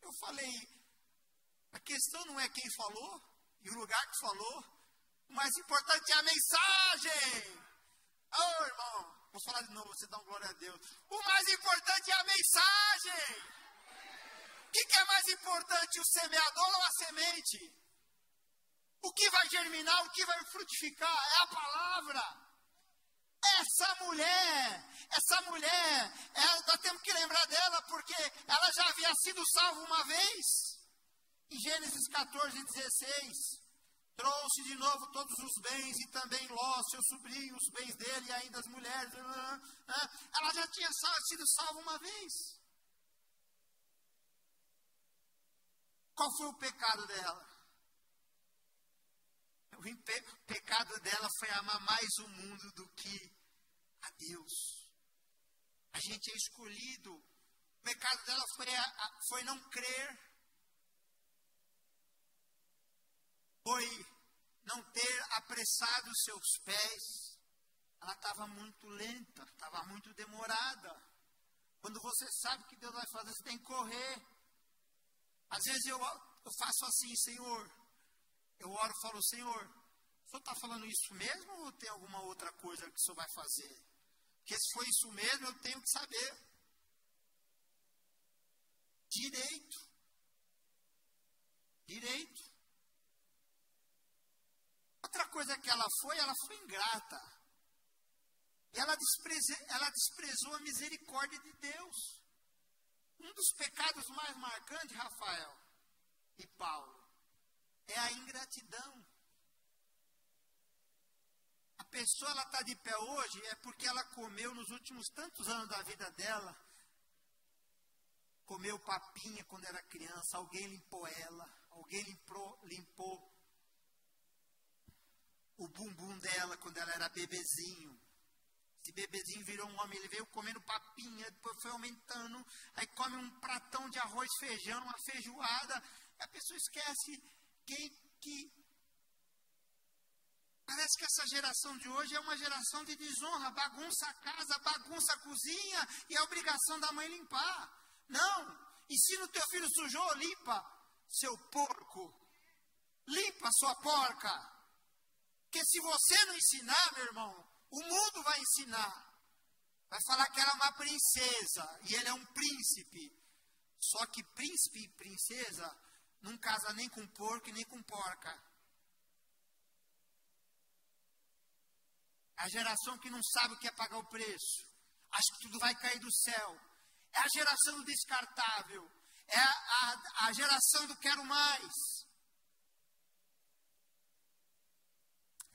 [SPEAKER 1] Eu falei, a questão não é quem falou e o lugar que falou. O mais importante é a mensagem. Oh, irmão, vou falar de novo, você dá um glória a Deus. O mais importante é a mensagem. O que, que é mais importante, o semeador ou a semente? O que vai germinar, o que vai frutificar é a palavra. Essa mulher, essa mulher, ela, nós temos que lembrar dela porque ela já havia sido salva uma vez. Em Gênesis 14, 16. trouxe de novo todos os bens e também Ló, seu sobrinho, os bens dele e ainda as mulheres. Ela já tinha sido salva uma vez. Qual foi o pecado dela? O pecado dela foi amar mais o mundo do que a Deus. A gente é escolhido. O pecado dela foi, a, foi não crer foi não ter apressado os seus pés. Ela estava muito lenta, estava muito demorada. Quando você sabe que Deus vai fazer, você tem que correr. Às vezes eu, eu faço assim, Senhor. Eu oro e falo, Senhor, o Senhor está falando isso mesmo ou tem alguma outra coisa que o Senhor vai fazer? Porque se for isso mesmo, eu tenho que saber. Direito. Direito. Outra coisa que ela foi, ela foi ingrata. Ela, despreze, ela desprezou a misericórdia de Deus. Um dos pecados mais marcantes, Rafael e Paulo, é a ingratidão. A pessoa ela está de pé hoje é porque ela comeu nos últimos tantos anos da vida dela. Comeu papinha quando era criança, alguém limpou ela, alguém limpou, limpou o bumbum dela quando ela era bebezinho. Esse bebezinho virou um homem, ele veio comendo papinha, depois foi aumentando, aí come um pratão de arroz, feijão, uma feijoada, e a pessoa esquece quem que. Parece que essa geração de hoje é uma geração de desonra, bagunça a casa, bagunça a cozinha e a obrigação da mãe limpar. Não! Ensina o teu filho sujou, limpa, seu porco. Limpa sua porca. Porque se você não ensinar, meu irmão, o mundo vai ensinar. Vai falar que ela é uma princesa e ele é um príncipe. Só que príncipe e princesa não casa nem com porco e nem com porca. É a geração que não sabe o que é pagar o preço. Acha que tudo vai cair do céu. É a geração do descartável. É a, a, geração do quero mais.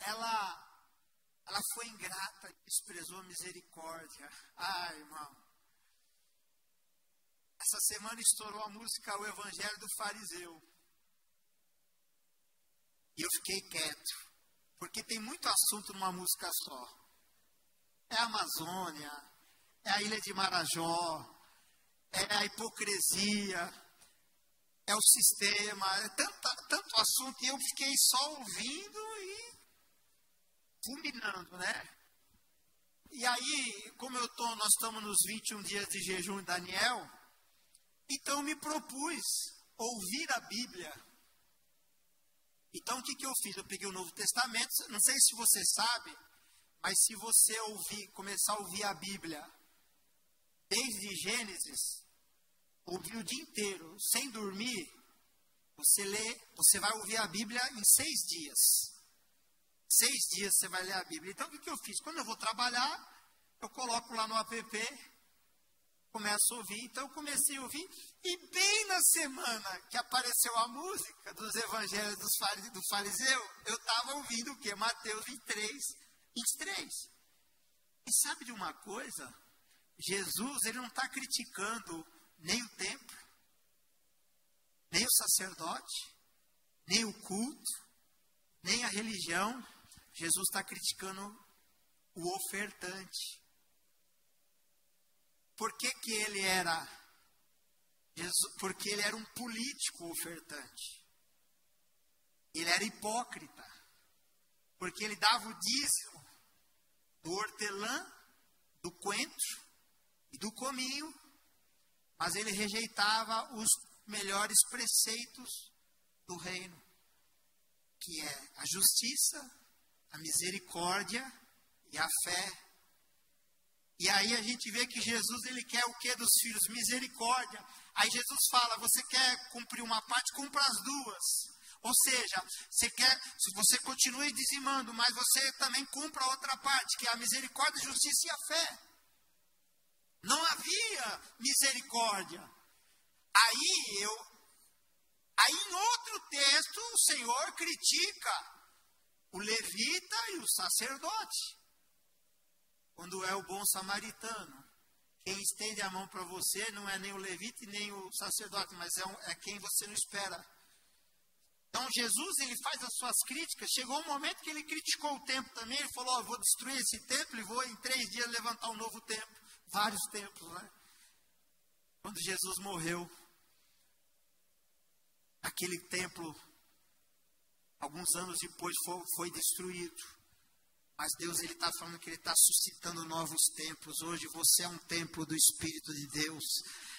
[SPEAKER 1] ela, ela foi ingrata, desprezou a misericórdia. Ai, irmão. Essa semana estourou a música O Evangelho do Fariseu. E eu fiquei quieto, porque tem muito assunto numa música só. É a Amazônia, é a Ilha de Marajó, é a hipocrisia, é o sistema, é tanto, tanto assunto, e eu fiquei só ouvindo e fulminando, né? E aí, como eu tô, nós estamos nos 21 dias de jejum Daniel, então me propus ouvir a Bíblia. Então o que, que eu fiz? Eu peguei o Novo Testamento, não sei se você sabe, mas se você ouvir, começar a ouvir a Bíblia, desde Gênesis, ouvir o dia inteiro, sem dormir, você lê, você vai ouvir a Bíblia em seis dias. Seis dias você vai ler a Bíblia. Então, o que eu fiz? Quando eu vou trabalhar, eu coloco lá no app, começo a ouvir. Então, comecei a ouvir. E bem na semana que apareceu a música dos evangelhos dos do fariseu, eu estava ouvindo o quê? Mateus 23, 23. E sabe de uma coisa? Jesus, ele não está criticando nem o templo, nem o sacerdote, nem o culto, nem a religião. Jesus está criticando o ofertante. Por que, que ele era? Porque ele era um político ofertante. Ele era hipócrita. Porque ele dava o dízimo do hortelã, do coentro e do cominho, mas ele rejeitava os melhores preceitos do reino, que é a justiça, a misericórdia e a fé. E aí a gente vê que Jesus ele quer o que dos filhos? Misericórdia. Aí Jesus fala: você quer cumprir uma parte, cumpra as duas. Ou seja, você quer, você continue dizimando, mas você também cumpra a outra parte, que é a misericórdia, a justiça e a fé. Não havia misericórdia. Aí eu, aí em outro texto o Senhor critica o levita e o sacerdote. Quando é o bom samaritano, quem estende a mão para você não é nem o levita nem o sacerdote, mas é, um, é quem você não espera. Então Jesus ele faz as suas críticas. Chegou um momento que ele criticou o templo também. Ele falou: oh, vou destruir esse templo e vou em três dias levantar um novo templo. Vários templos, né? Quando Jesus morreu, aquele templo, alguns anos depois, foi, foi destruído. Mas Deus ele está falando que ele está suscitando novos templos. Hoje você é um templo do Espírito de Deus.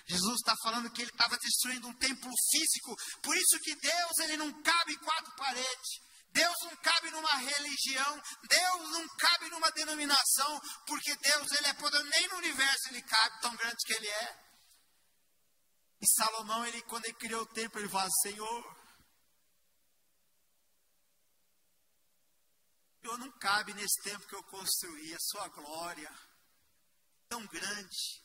[SPEAKER 1] Jesus está falando que ele estava destruindo um templo físico. Por isso que Deus ele não cabe em quatro paredes. Deus não cabe numa religião, Deus não cabe numa denominação, porque Deus ele é poder, nem no universo ele cabe tão grande que ele é. E Salomão, ele, quando ele criou o templo, ele fala, Senhor, eu não cabe nesse templo que eu construí, a sua glória, tão grande.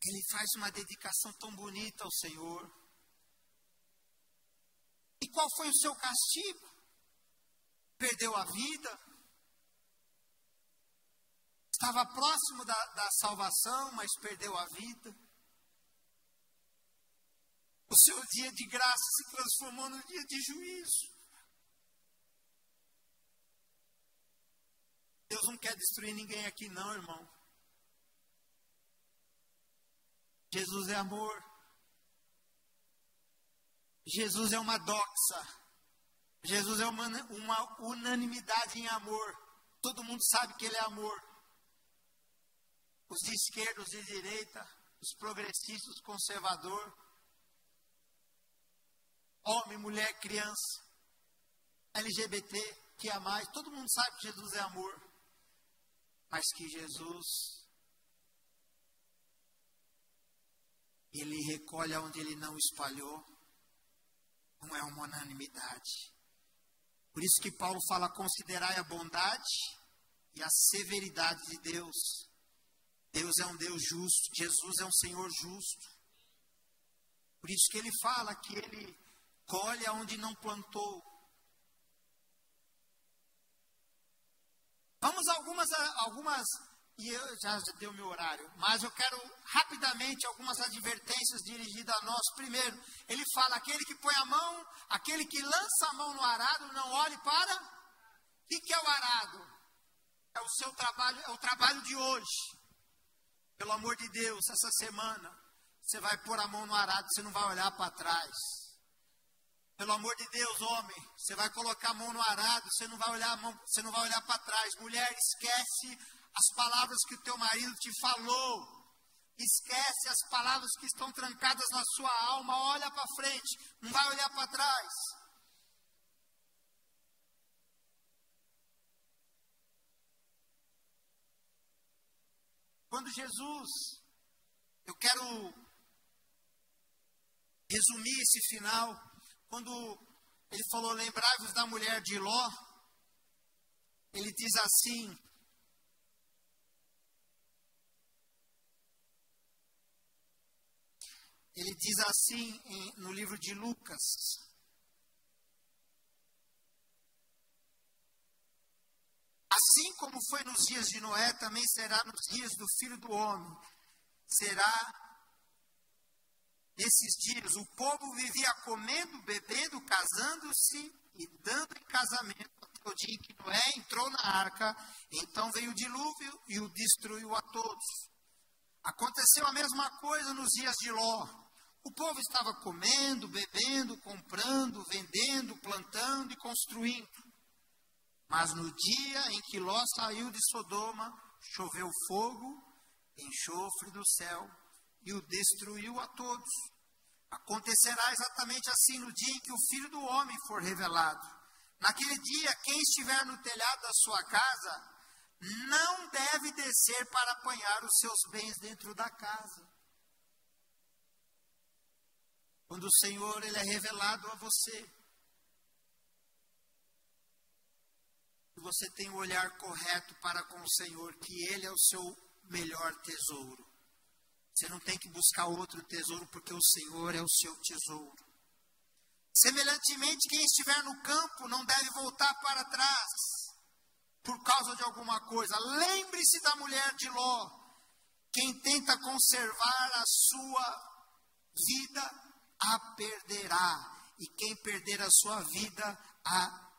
[SPEAKER 1] Ele faz uma dedicação tão bonita ao Senhor. E qual foi o seu castigo? Perdeu a vida? Estava próximo da, da salvação, mas perdeu a vida? O seu dia de graça se transformou no dia de juízo. Deus não quer destruir ninguém aqui, não, irmão. Jesus é amor. Jesus é uma doxa. Jesus é uma, uma unanimidade em amor. Todo mundo sabe que ele é amor. Os de esquerda, os de direita, os progressistas, os conservadores, homem, mulher, criança, LGBT, que é mais, todo mundo sabe que Jesus é amor. Mas que Jesus ele recolhe onde ele não espalhou. Não é uma unanimidade. Por isso que Paulo fala: considerai a bondade e a severidade de Deus. Deus é um Deus justo, Jesus é um Senhor justo. Por isso que ele fala que ele colhe onde não plantou. Vamos algumas, algumas e eu já deu meu horário, mas eu quero rapidamente algumas advertências dirigidas a nós. Primeiro, ele fala: aquele que põe a mão, aquele que lança a mão no arado, não olhe para. O que é o arado? É o seu trabalho, é o trabalho de hoje. Pelo amor de Deus, essa semana, você vai pôr a mão no arado, você não vai olhar para trás. Pelo amor de Deus, homem, você vai colocar a mão no arado, você não vai olhar, mão, você não vai olhar para trás. Mulher, esquece as palavras que o teu marido te falou. Esquece as palavras que estão trancadas na sua alma. Olha para frente, não vai olhar para trás. Quando Jesus, eu quero resumir esse final, quando ele falou: Lembrai-vos da mulher de Ló, ele diz assim: Ele diz assim em, no livro de Lucas. Assim como foi nos dias de Noé, também será nos dias do filho do homem. Será nesses dias. O povo vivia comendo, bebendo, casando-se e dando em casamento até o dia em que Noé entrou na arca. Então veio o dilúvio e o destruiu a todos. Aconteceu a mesma coisa nos dias de Ló. O povo estava comendo, bebendo, comprando, vendendo, plantando e construindo. Mas no dia em que Ló saiu de Sodoma, choveu fogo, enxofre do céu e o destruiu a todos. Acontecerá exatamente assim no dia em que o Filho do Homem for revelado. Naquele dia, quem estiver no telhado da sua casa não deve descer para apanhar os seus bens dentro da casa. Quando o Senhor ele é revelado a você. Você tem o olhar correto para com o Senhor, que Ele é o seu melhor tesouro. Você não tem que buscar outro tesouro, porque o Senhor é o seu tesouro. Semelhantemente, quem estiver no campo não deve voltar para trás por causa de alguma coisa. Lembre-se da mulher de Ló. Quem tenta conservar a sua vida, a perderá. E quem perder a sua vida, a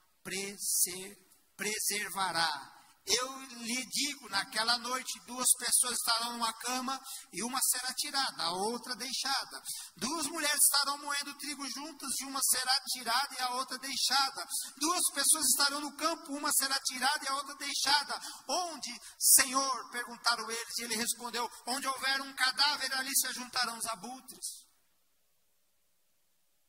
[SPEAKER 1] preservará. Eu lhe digo, naquela noite, duas pessoas estarão numa cama e uma será tirada, a outra deixada. Duas mulheres estarão moendo trigo juntas e uma será tirada e a outra deixada. Duas pessoas estarão no campo, uma será tirada e a outra deixada. Onde, Senhor? perguntaram eles, e ele respondeu: Onde houver um cadáver, ali se juntarão os abutres.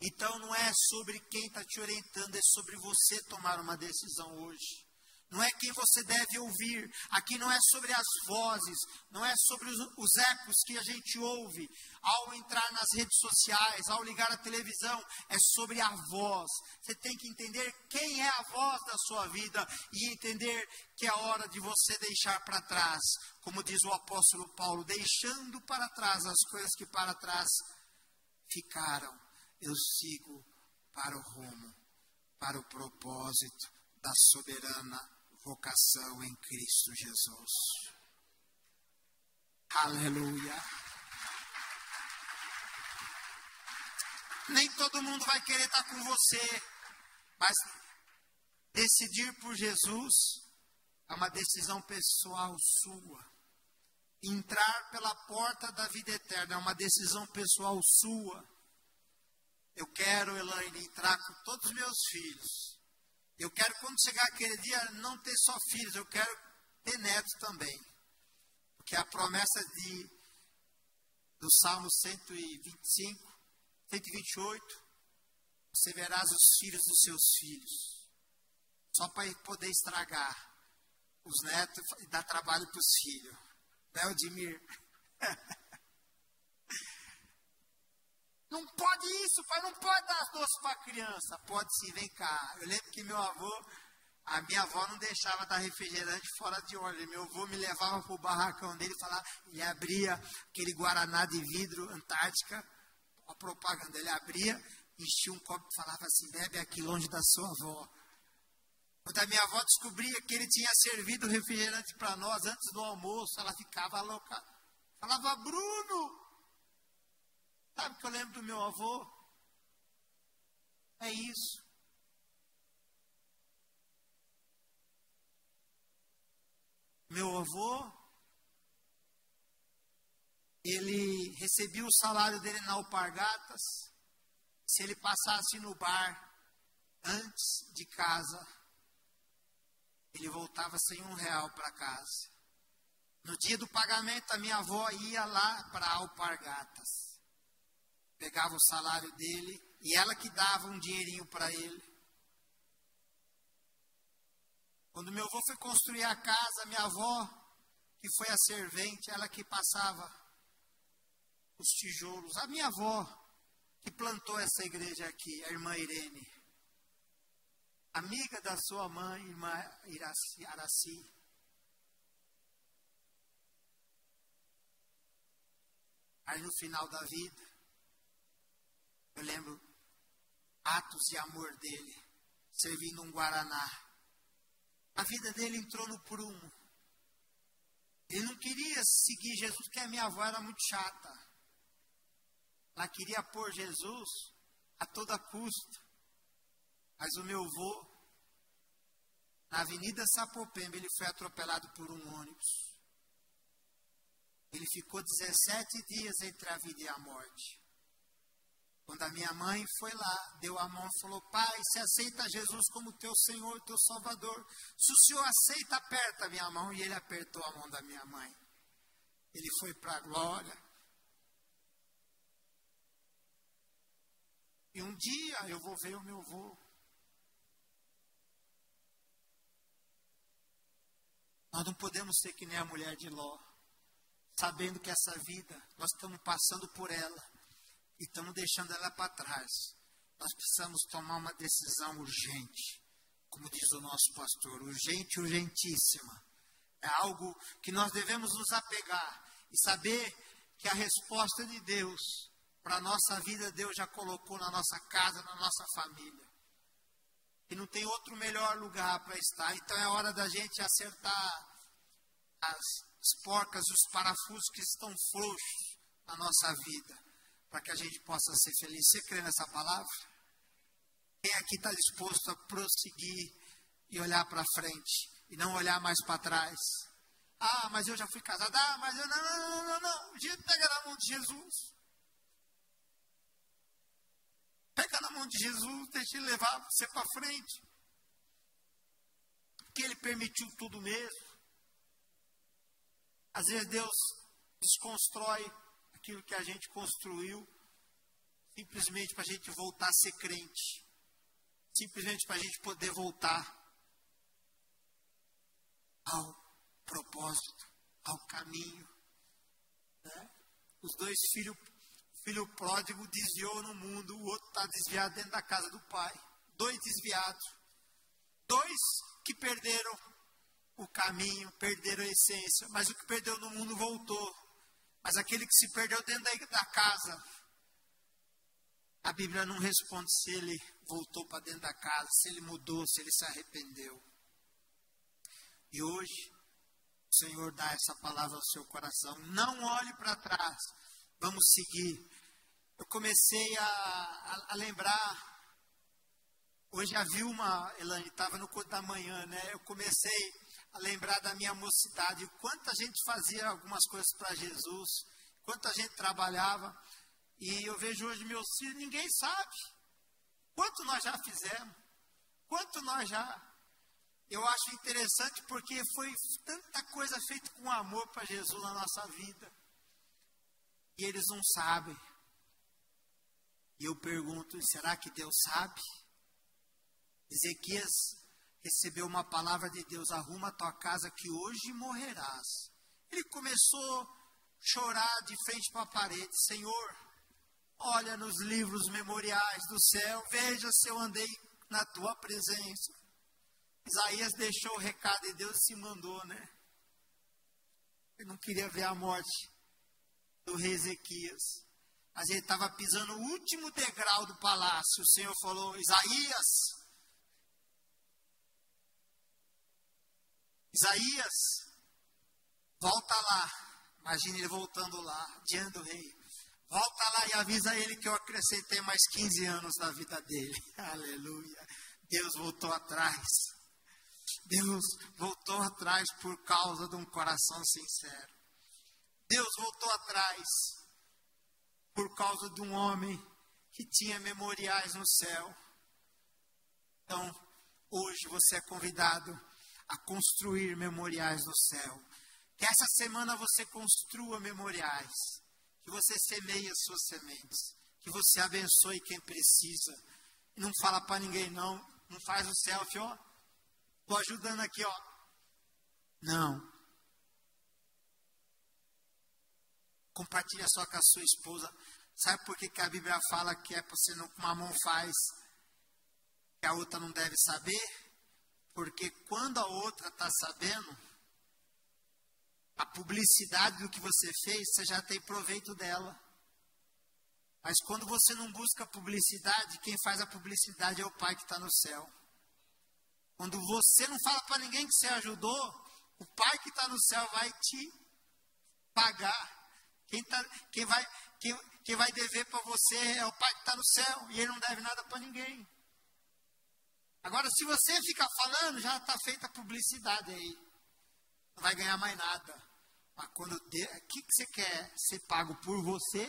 [SPEAKER 1] Então não é sobre quem está te orientando, é sobre você tomar uma decisão hoje. Não é quem você deve ouvir. Aqui não é sobre as vozes, não é sobre os, os ecos que a gente ouve ao entrar nas redes sociais, ao ligar a televisão. É sobre a voz. Você tem que entender quem é a voz da sua vida e entender que é hora de você deixar para trás, como diz o apóstolo Paulo, deixando para trás as coisas que para trás ficaram eu sigo para o rumo, para o propósito da soberana vocação em Cristo Jesus. Aleluia. Nem todo mundo vai querer estar com você, mas decidir por Jesus é uma decisão pessoal sua. Entrar pela porta da vida eterna é uma decisão pessoal sua. Eu quero, Elaine, entrar com todos os meus filhos. Eu quero, quando chegar aquele dia, não ter só filhos, eu quero ter netos também. Porque a promessa de, do Salmo 125, 128, você verás os filhos dos seus filhos. Só para poder estragar os netos e dar trabalho para os filhos. Né, Odimir? [laughs] Não pode isso, pai, não pode dar as doces para criança. Pode sim, vem cá. Eu lembro que meu avô, a minha avó não deixava dar refrigerante fora de óleo. Meu avô me levava para o barracão dele e ele abria aquele Guaraná de vidro Antártica, a propaganda, ele abria, enchia um copo e falava assim, bebe aqui longe da sua avó. Quando a minha avó descobria que ele tinha servido refrigerante para nós antes do almoço, ela ficava louca. Falava, Bruno, Sabe o que eu lembro do meu avô? É isso. Meu avô, ele recebia o salário dele na Alpargatas. Se ele passasse no bar antes de casa, ele voltava sem um real para casa. No dia do pagamento, a minha avó ia lá para Alpargatas pegava o salário dele e ela que dava um dinheirinho para ele. Quando meu avô foi construir a casa, minha avó, que foi a servente, ela que passava os tijolos. A minha avó, que plantou essa igreja aqui, a irmã Irene, amiga da sua mãe, irmã Iraci, Araci. Aí no final da vida, eu lembro atos de amor dele, servindo um Guaraná. A vida dele entrou no prumo. Ele não queria seguir Jesus, porque a minha avó era muito chata. Ela queria pôr Jesus a toda custa. Mas o meu avô, na Avenida Sapopemba, ele foi atropelado por um ônibus. Ele ficou 17 dias entre a vida e a morte. Quando a minha mãe foi lá, deu a mão e falou: Pai, se aceita Jesus como teu Senhor, teu Salvador. Se o Senhor aceita, aperta a minha mão. E ele apertou a mão da minha mãe. Ele foi para a glória. E um dia eu vou ver o meu avô. Nós não podemos ser que nem a mulher de Ló, sabendo que essa vida, nós estamos passando por ela e estamos deixando ela para trás. Nós precisamos tomar uma decisão urgente, como diz o nosso pastor, urgente, urgentíssima. É algo que nós devemos nos apegar e saber que a resposta de Deus para a nossa vida, Deus já colocou na nossa casa, na nossa família. E não tem outro melhor lugar para estar. Então é hora da gente acertar as, as porcas, os parafusos que estão frouxos na nossa vida, para que a gente possa ser feliz. Você crê nessa palavra? Quem aqui está disposto a prosseguir e olhar para frente e não olhar mais para trás? Ah, mas eu já fui casado. Ah, mas eu não, não, não, não, não. Pega na mão de Jesus. Pega na mão de Jesus, deixa ele levar você para frente. Porque ele permitiu tudo mesmo. Às vezes Deus desconstrói aquilo que a gente construiu, simplesmente para a gente voltar a ser crente. Simplesmente para a gente poder voltar ao propósito, ao caminho. Né? Os dois filhos, filho pródigo desviou no mundo, o outro está desviado dentro da casa do pai. Dois desviados. Dois que perderam o caminho, perderam a essência, mas o que perdeu no mundo voltou. Mas aquele que se perdeu dentro da casa, a Bíblia não responde se ele voltou para dentro da casa, se ele mudou, se ele se arrependeu. E hoje, o Senhor dá essa palavra ao seu coração. Não olhe para trás, vamos seguir. Eu comecei a, a, a lembrar. Hoje a Vilma, Elane, estava no culto da manhã, né? Eu comecei a lembrar da minha mocidade, quanta gente fazia algumas coisas para Jesus, quanta gente trabalhava. E eu vejo hoje meus filhos, ninguém sabe. Quanto nós já fizemos? Quanto nós já. Eu acho interessante porque foi tanta coisa feita com amor para Jesus na nossa vida. E eles não sabem. E eu pergunto: será que Deus sabe? Ezequias recebeu uma palavra de Deus: arruma a tua casa que hoje morrerás. Ele começou a chorar de frente para a parede: Senhor, olha nos livros memoriais do céu, veja se eu andei na tua presença. Isaías deixou o recado e Deus se mandou, né? Ele não queria ver a morte do rei Ezequias. Mas ele estava pisando o último degrau do palácio. O Senhor falou: Isaías, Isaías, volta lá. Imagine ele voltando lá, diante do rei. Volta lá e avisa ele que eu acrescentei mais 15 anos na vida dele. [laughs] Aleluia. Deus voltou atrás. Deus voltou atrás por causa de um coração sincero. Deus voltou atrás por causa de um homem que tinha memoriais no céu. Então, hoje você é convidado a construir memoriais no céu. Que essa semana você construa memoriais. Que você semeie as suas sementes. Que você abençoe quem precisa. Não fala para ninguém, não. Não faz o selfie, ó. Estou ajudando aqui, ó. Não. Compartilha só com a sua esposa. Sabe por que, que a Bíblia fala que é para você não uma mão faz que a outra não deve saber? Porque quando a outra está sabendo, a publicidade do que você fez, você já tem proveito dela. Mas quando você não busca publicidade, quem faz a publicidade é o Pai que está no céu. Quando você não fala para ninguém que você ajudou, o Pai que está no céu vai te pagar. Quem, tá, quem, vai, quem, quem vai dever para você é o Pai que está no céu. E ele não deve nada para ninguém. Agora, se você ficar falando, já está feita a publicidade aí. Não vai ganhar mais nada. Mas quando o que, que você quer ser pago por você,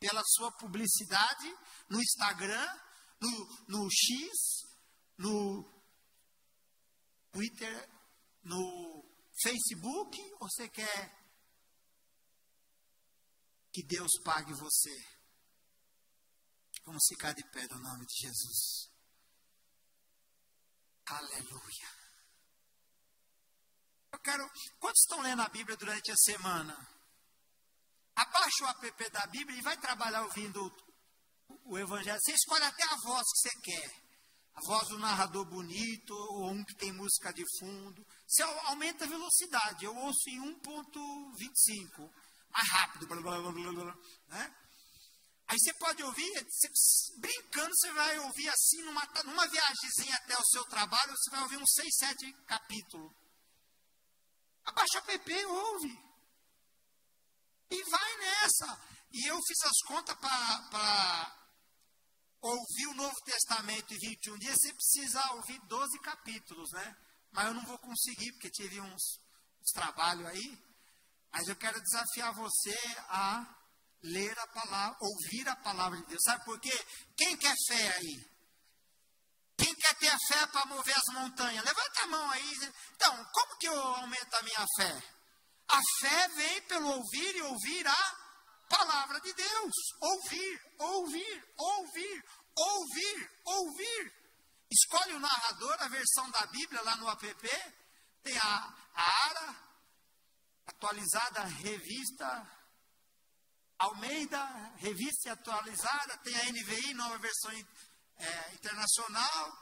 [SPEAKER 1] pela sua publicidade, no Instagram, no, no X, no Twitter, no Facebook, ou você quer que Deus pague você? Vamos ficar de pé no nome de Jesus. Aleluia. Eu quero. Quantos estão lendo a Bíblia durante a semana? Abaixa o app da Bíblia e vai trabalhar ouvindo o, o Evangelho. Você escolhe até a voz que você quer. A voz do narrador bonito, ou um que tem música de fundo. Você aumenta a velocidade. Eu ouço em 1.25. Mais rápido. Blá, blá, blá, né? Aí você pode ouvir, brincando, você vai ouvir assim, numa, numa viagemzinha até o seu trabalho, você vai ouvir uns seis, sete capítulos. Abaixa a PP, ouve. E vai nessa. E eu fiz as contas para ouvir o Novo Testamento em 21 dias, você precisa ouvir 12 capítulos, né? Mas eu não vou conseguir, porque tive uns, uns trabalhos aí. Mas eu quero desafiar você a ler a palavra, ouvir a palavra de Deus. Sabe por quê? Quem quer fé aí? Quem quer ter fé para mover as montanhas? Levanta a mão aí. Então, como que eu aumento a minha fé? A fé vem pelo ouvir e ouvir a palavra de Deus. Ouvir, ouvir, ouvir, ouvir, ouvir. Escolhe o narrador, a versão da Bíblia lá no app. Tem a, a ARA, atualizada, revista Almeida, revista atualizada, tem a NVI, nova versão é, internacional,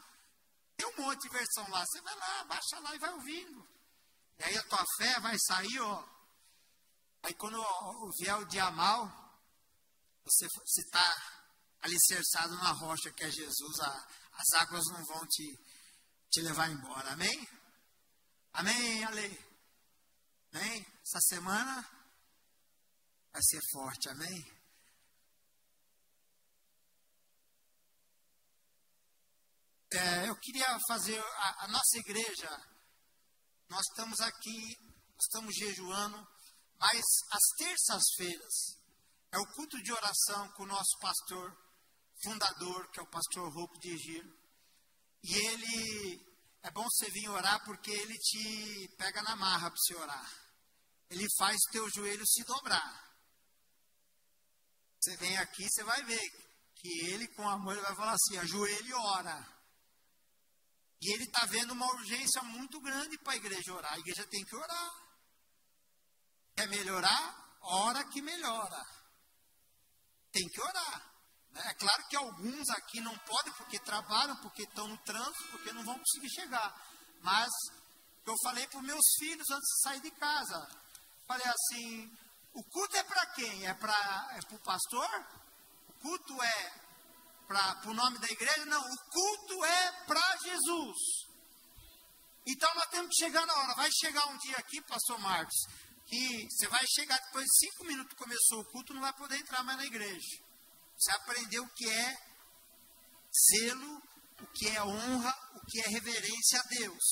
[SPEAKER 1] tem um monte de versão lá. Você vai lá, baixa lá e vai ouvindo. E aí a tua fé vai sair, ó. Aí quando vier o dia mal, você está alicerçado na rocha que é Jesus, a, as águas não vão te, te levar embora. Amém? Amém, Ale? Amém? Essa semana vai ser forte, amém? É, eu queria fazer a, a, nossa igreja. Nós estamos aqui, estamos jejuando, mas às terças-feiras é o culto de oração com o nosso pastor fundador, que é o pastor Rouco de Giro. E ele é bom você vir orar porque ele te pega na marra para você orar. Ele faz o teu joelho se dobrar. Você vem aqui, você vai ver que ele, com amor, ele vai falar assim: ajoelha e ora. E ele está vendo uma urgência muito grande para a igreja orar. A igreja tem que orar. Quer melhorar? Ora que melhora. Tem que orar. Né? É claro que alguns aqui não podem porque trabalham, porque estão no trânsito, porque não vão conseguir chegar. Mas eu falei para meus filhos antes de sair de casa. Falei assim, o culto é para quem? É para é o pastor? O culto é para o nome da igreja? Não, o culto é para Jesus. Então nós temos que chegar na hora. Vai chegar um dia aqui, pastor Marcos, que você vai chegar depois de cinco minutos que começou o culto, não vai poder entrar mais na igreja. Você aprendeu o que é zelo, o que é honra, o que é reverência a Deus.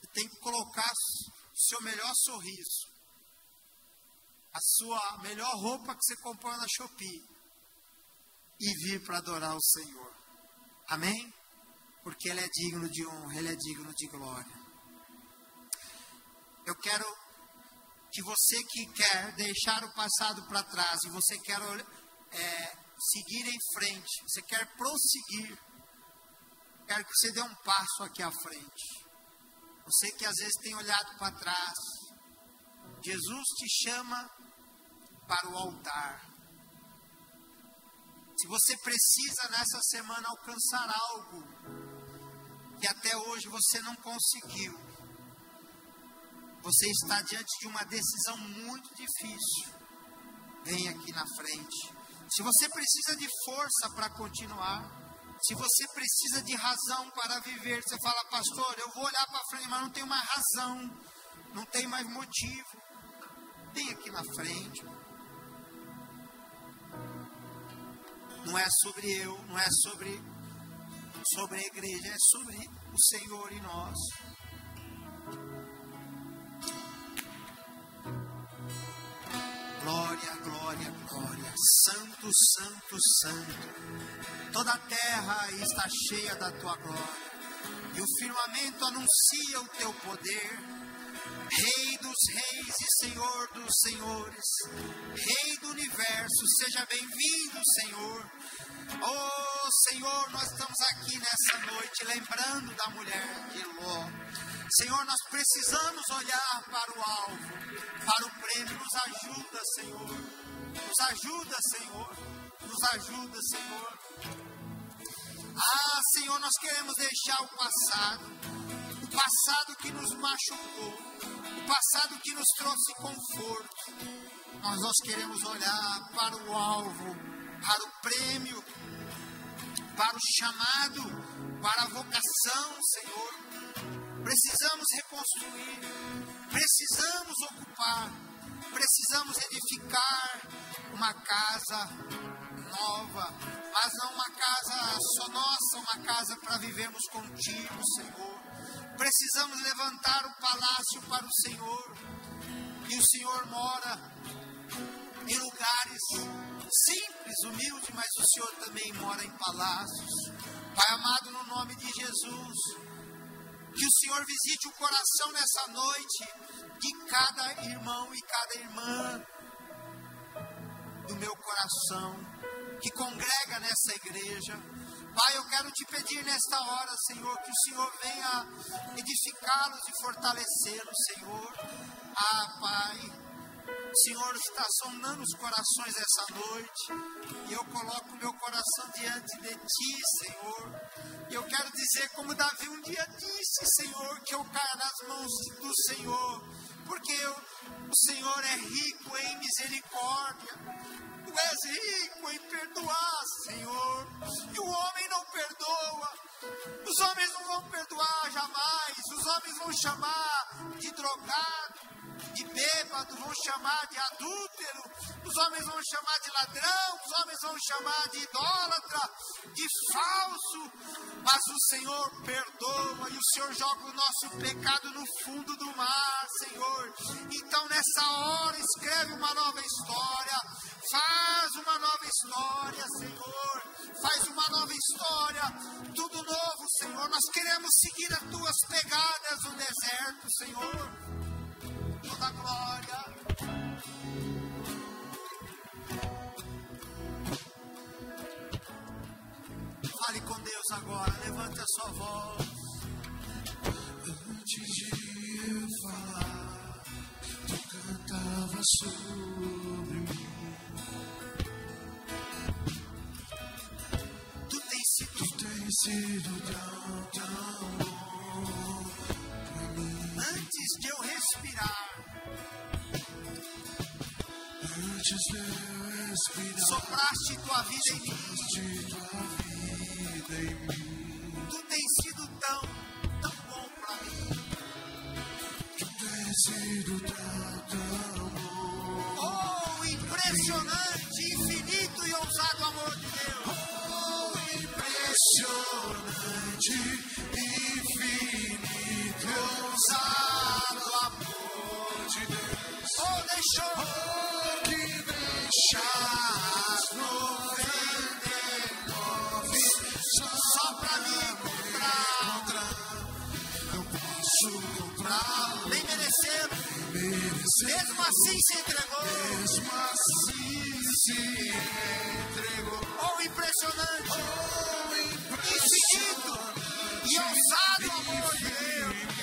[SPEAKER 1] Você tem que colocar o seu melhor sorriso a sua melhor roupa que você comprou na Shopee e vir para adorar o Senhor. Amém? Porque Ele é digno de honra, Ele é digno de glória. Eu quero que você que quer deixar o passado para trás e você quer é, seguir em frente, você quer prosseguir, quero que você dê um passo aqui à frente. Você que às vezes tem olhado para trás, Jesus te chama para o altar. Se você precisa nessa semana alcançar algo que até hoje você não conseguiu, você está diante de uma decisão muito difícil. Vem aqui na frente. Se você precisa de força para continuar, se você precisa de razão para viver, você fala, pastor, eu vou olhar para frente, mas não tenho mais razão, não tenho mais motivo. Vem aqui na frente. Não é sobre eu, não é sobre, sobre a igreja, é sobre o Senhor e nós. Glória, glória, glória. Santo, santo, santo. Toda a terra está cheia da tua glória. E o firmamento anuncia o teu poder. Rei dos reis e Senhor dos senhores, Rei do universo, seja bem-vindo, Senhor. Oh, Senhor, nós estamos aqui nessa noite lembrando da mulher de Ló. Senhor, nós precisamos olhar para o alvo, para o prêmio. Nos ajuda, Senhor. Nos ajuda, Senhor. Nos ajuda, Senhor. Ah, Senhor, nós queremos deixar o passado, o passado que nos machucou, passado que nos trouxe conforto, mas nós queremos olhar para o alvo, para o prêmio, para o chamado, para a vocação, Senhor. Precisamos reconstruir, precisamos ocupar, precisamos edificar uma casa nova, mas não uma casa só nossa, uma casa para vivermos contigo, Senhor. Precisamos levantar o palácio para o Senhor. E o Senhor mora em lugares simples, humildes, mas o Senhor também mora em palácios. Pai amado, no nome de Jesus, que o Senhor visite o coração nessa noite de cada irmão e cada irmã do meu coração que congrega nessa igreja. Pai, eu quero te pedir nesta hora, Senhor, que o Senhor venha edificá-los e fortalecê-los, Senhor. Ah, Pai, o Senhor está sondando os corações essa noite. E eu coloco meu coração diante de Ti, Senhor. E eu quero dizer, como Davi um dia disse, Senhor, que eu caia nas mãos do Senhor. Porque eu, o Senhor é rico em misericórdia. Tu és rico em perdoar, Senhor. E o homem não perdoa. Os homens não vão perdoar jamais. Os homens vão chamar de drogado de bêbado, vão chamar de adúltero, os homens vão chamar de ladrão, os homens vão chamar de idólatra, de falso, mas o Senhor perdoa e o Senhor joga o nosso pecado no fundo do mar, Senhor. Então nessa hora escreve uma nova história, faz uma nova história, Senhor, faz uma nova história, tudo novo, Senhor. Nós queremos seguir as tuas pegadas no deserto, Senhor toda glória. Fale com Deus agora, levante a sua voz.
[SPEAKER 2] Antes de eu falar, tu cantava sobre mim.
[SPEAKER 1] Tu tens sido,
[SPEAKER 2] tu tens sido tão, tão bom pra mim.
[SPEAKER 1] Antes de eu respirar, sopraste tua vida em mim. Tu tens sido tão, tão bom para mim.
[SPEAKER 2] Tu tens sido tão, tão bom.
[SPEAKER 1] Oh, impressionante, infinito e ousado amor de Deus.
[SPEAKER 2] Oh, impressionante, infinito, ousado
[SPEAKER 1] Mesmo assim se entregou.
[SPEAKER 2] Mesmo assim se entregou.
[SPEAKER 1] Oh, impressionante,
[SPEAKER 2] Oh,
[SPEAKER 1] infinito e ousado amor de Deus.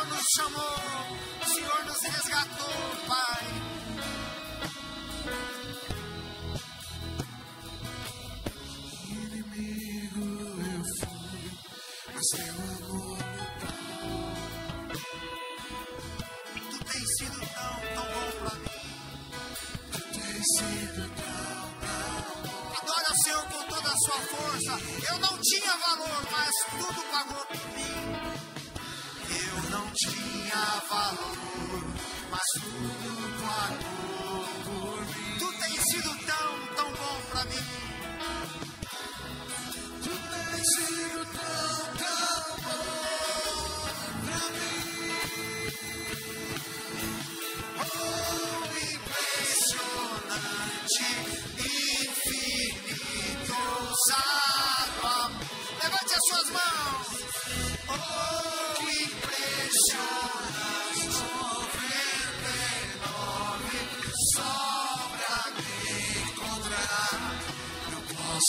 [SPEAKER 1] Senhor. O nos chamou. O Senhor nos resgatou, Pai.
[SPEAKER 2] Inimigo eu fui, mas teu amor
[SPEAKER 1] Tu tens sido tão, tão bom pra mim.
[SPEAKER 2] tu tens sido tão, tão bom.
[SPEAKER 1] Adore ao Senhor com toda a sua força. Eu não tinha valor, mas tudo pagou por mim. Tinha valor, mas tudo pagou por mim. Tu tens sido tão, tão bom pra mim.
[SPEAKER 2] Tu tens sido tão,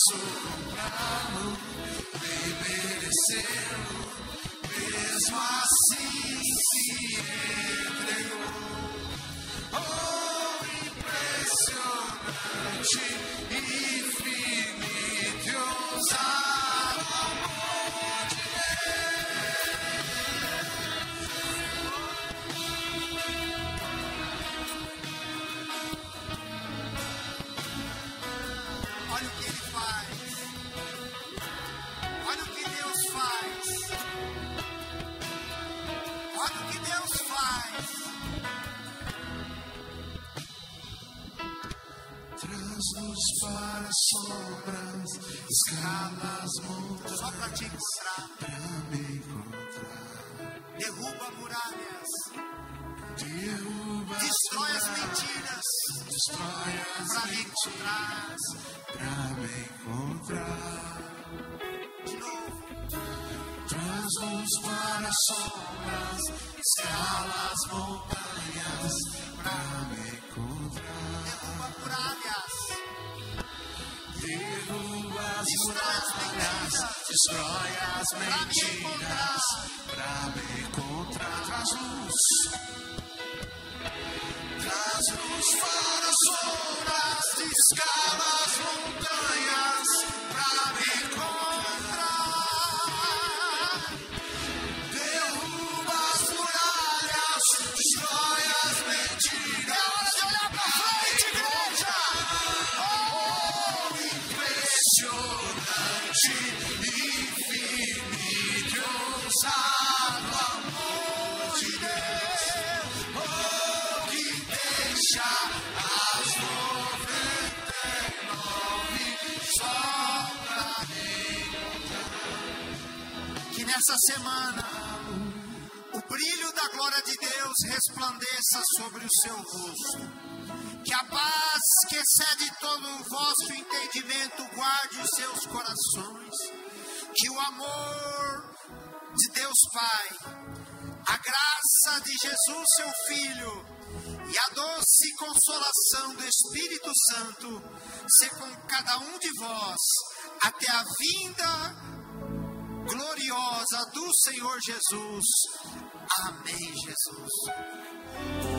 [SPEAKER 2] Eu posso comprá-lo, nem merecê-lo. Mesmo assim se entregou. Oh, impressionante, infinito ousado para as sombras, escala as montanhas
[SPEAKER 1] Só para te encontrar.
[SPEAKER 2] para me encontrar.
[SPEAKER 1] Derruba muralhas.
[SPEAKER 2] Derruba
[SPEAKER 1] Destrói as mentiras.
[SPEAKER 2] destrói as
[SPEAKER 1] Para me
[SPEAKER 2] mentiras para me encontrar.
[SPEAKER 1] De novo.
[SPEAKER 2] Traz-nos para as sombras, escala as montanhas para me encontrar. As muralhas, destrói as
[SPEAKER 1] Pra me
[SPEAKER 2] mentiras para me encontrar. Traz luz, traz luz para as sombras, escala as montanhas
[SPEAKER 1] nessa semana o brilho da glória de Deus resplandeça sobre o seu rosto. Que a paz que excede todo o vosso entendimento guarde os seus corações. Que o amor de Deus Pai, a graça de Jesus, seu Filho, e a doce consolação do Espírito Santo se com cada um de vós até a vinda gloriosa do Senhor Jesus. Amém, Jesus.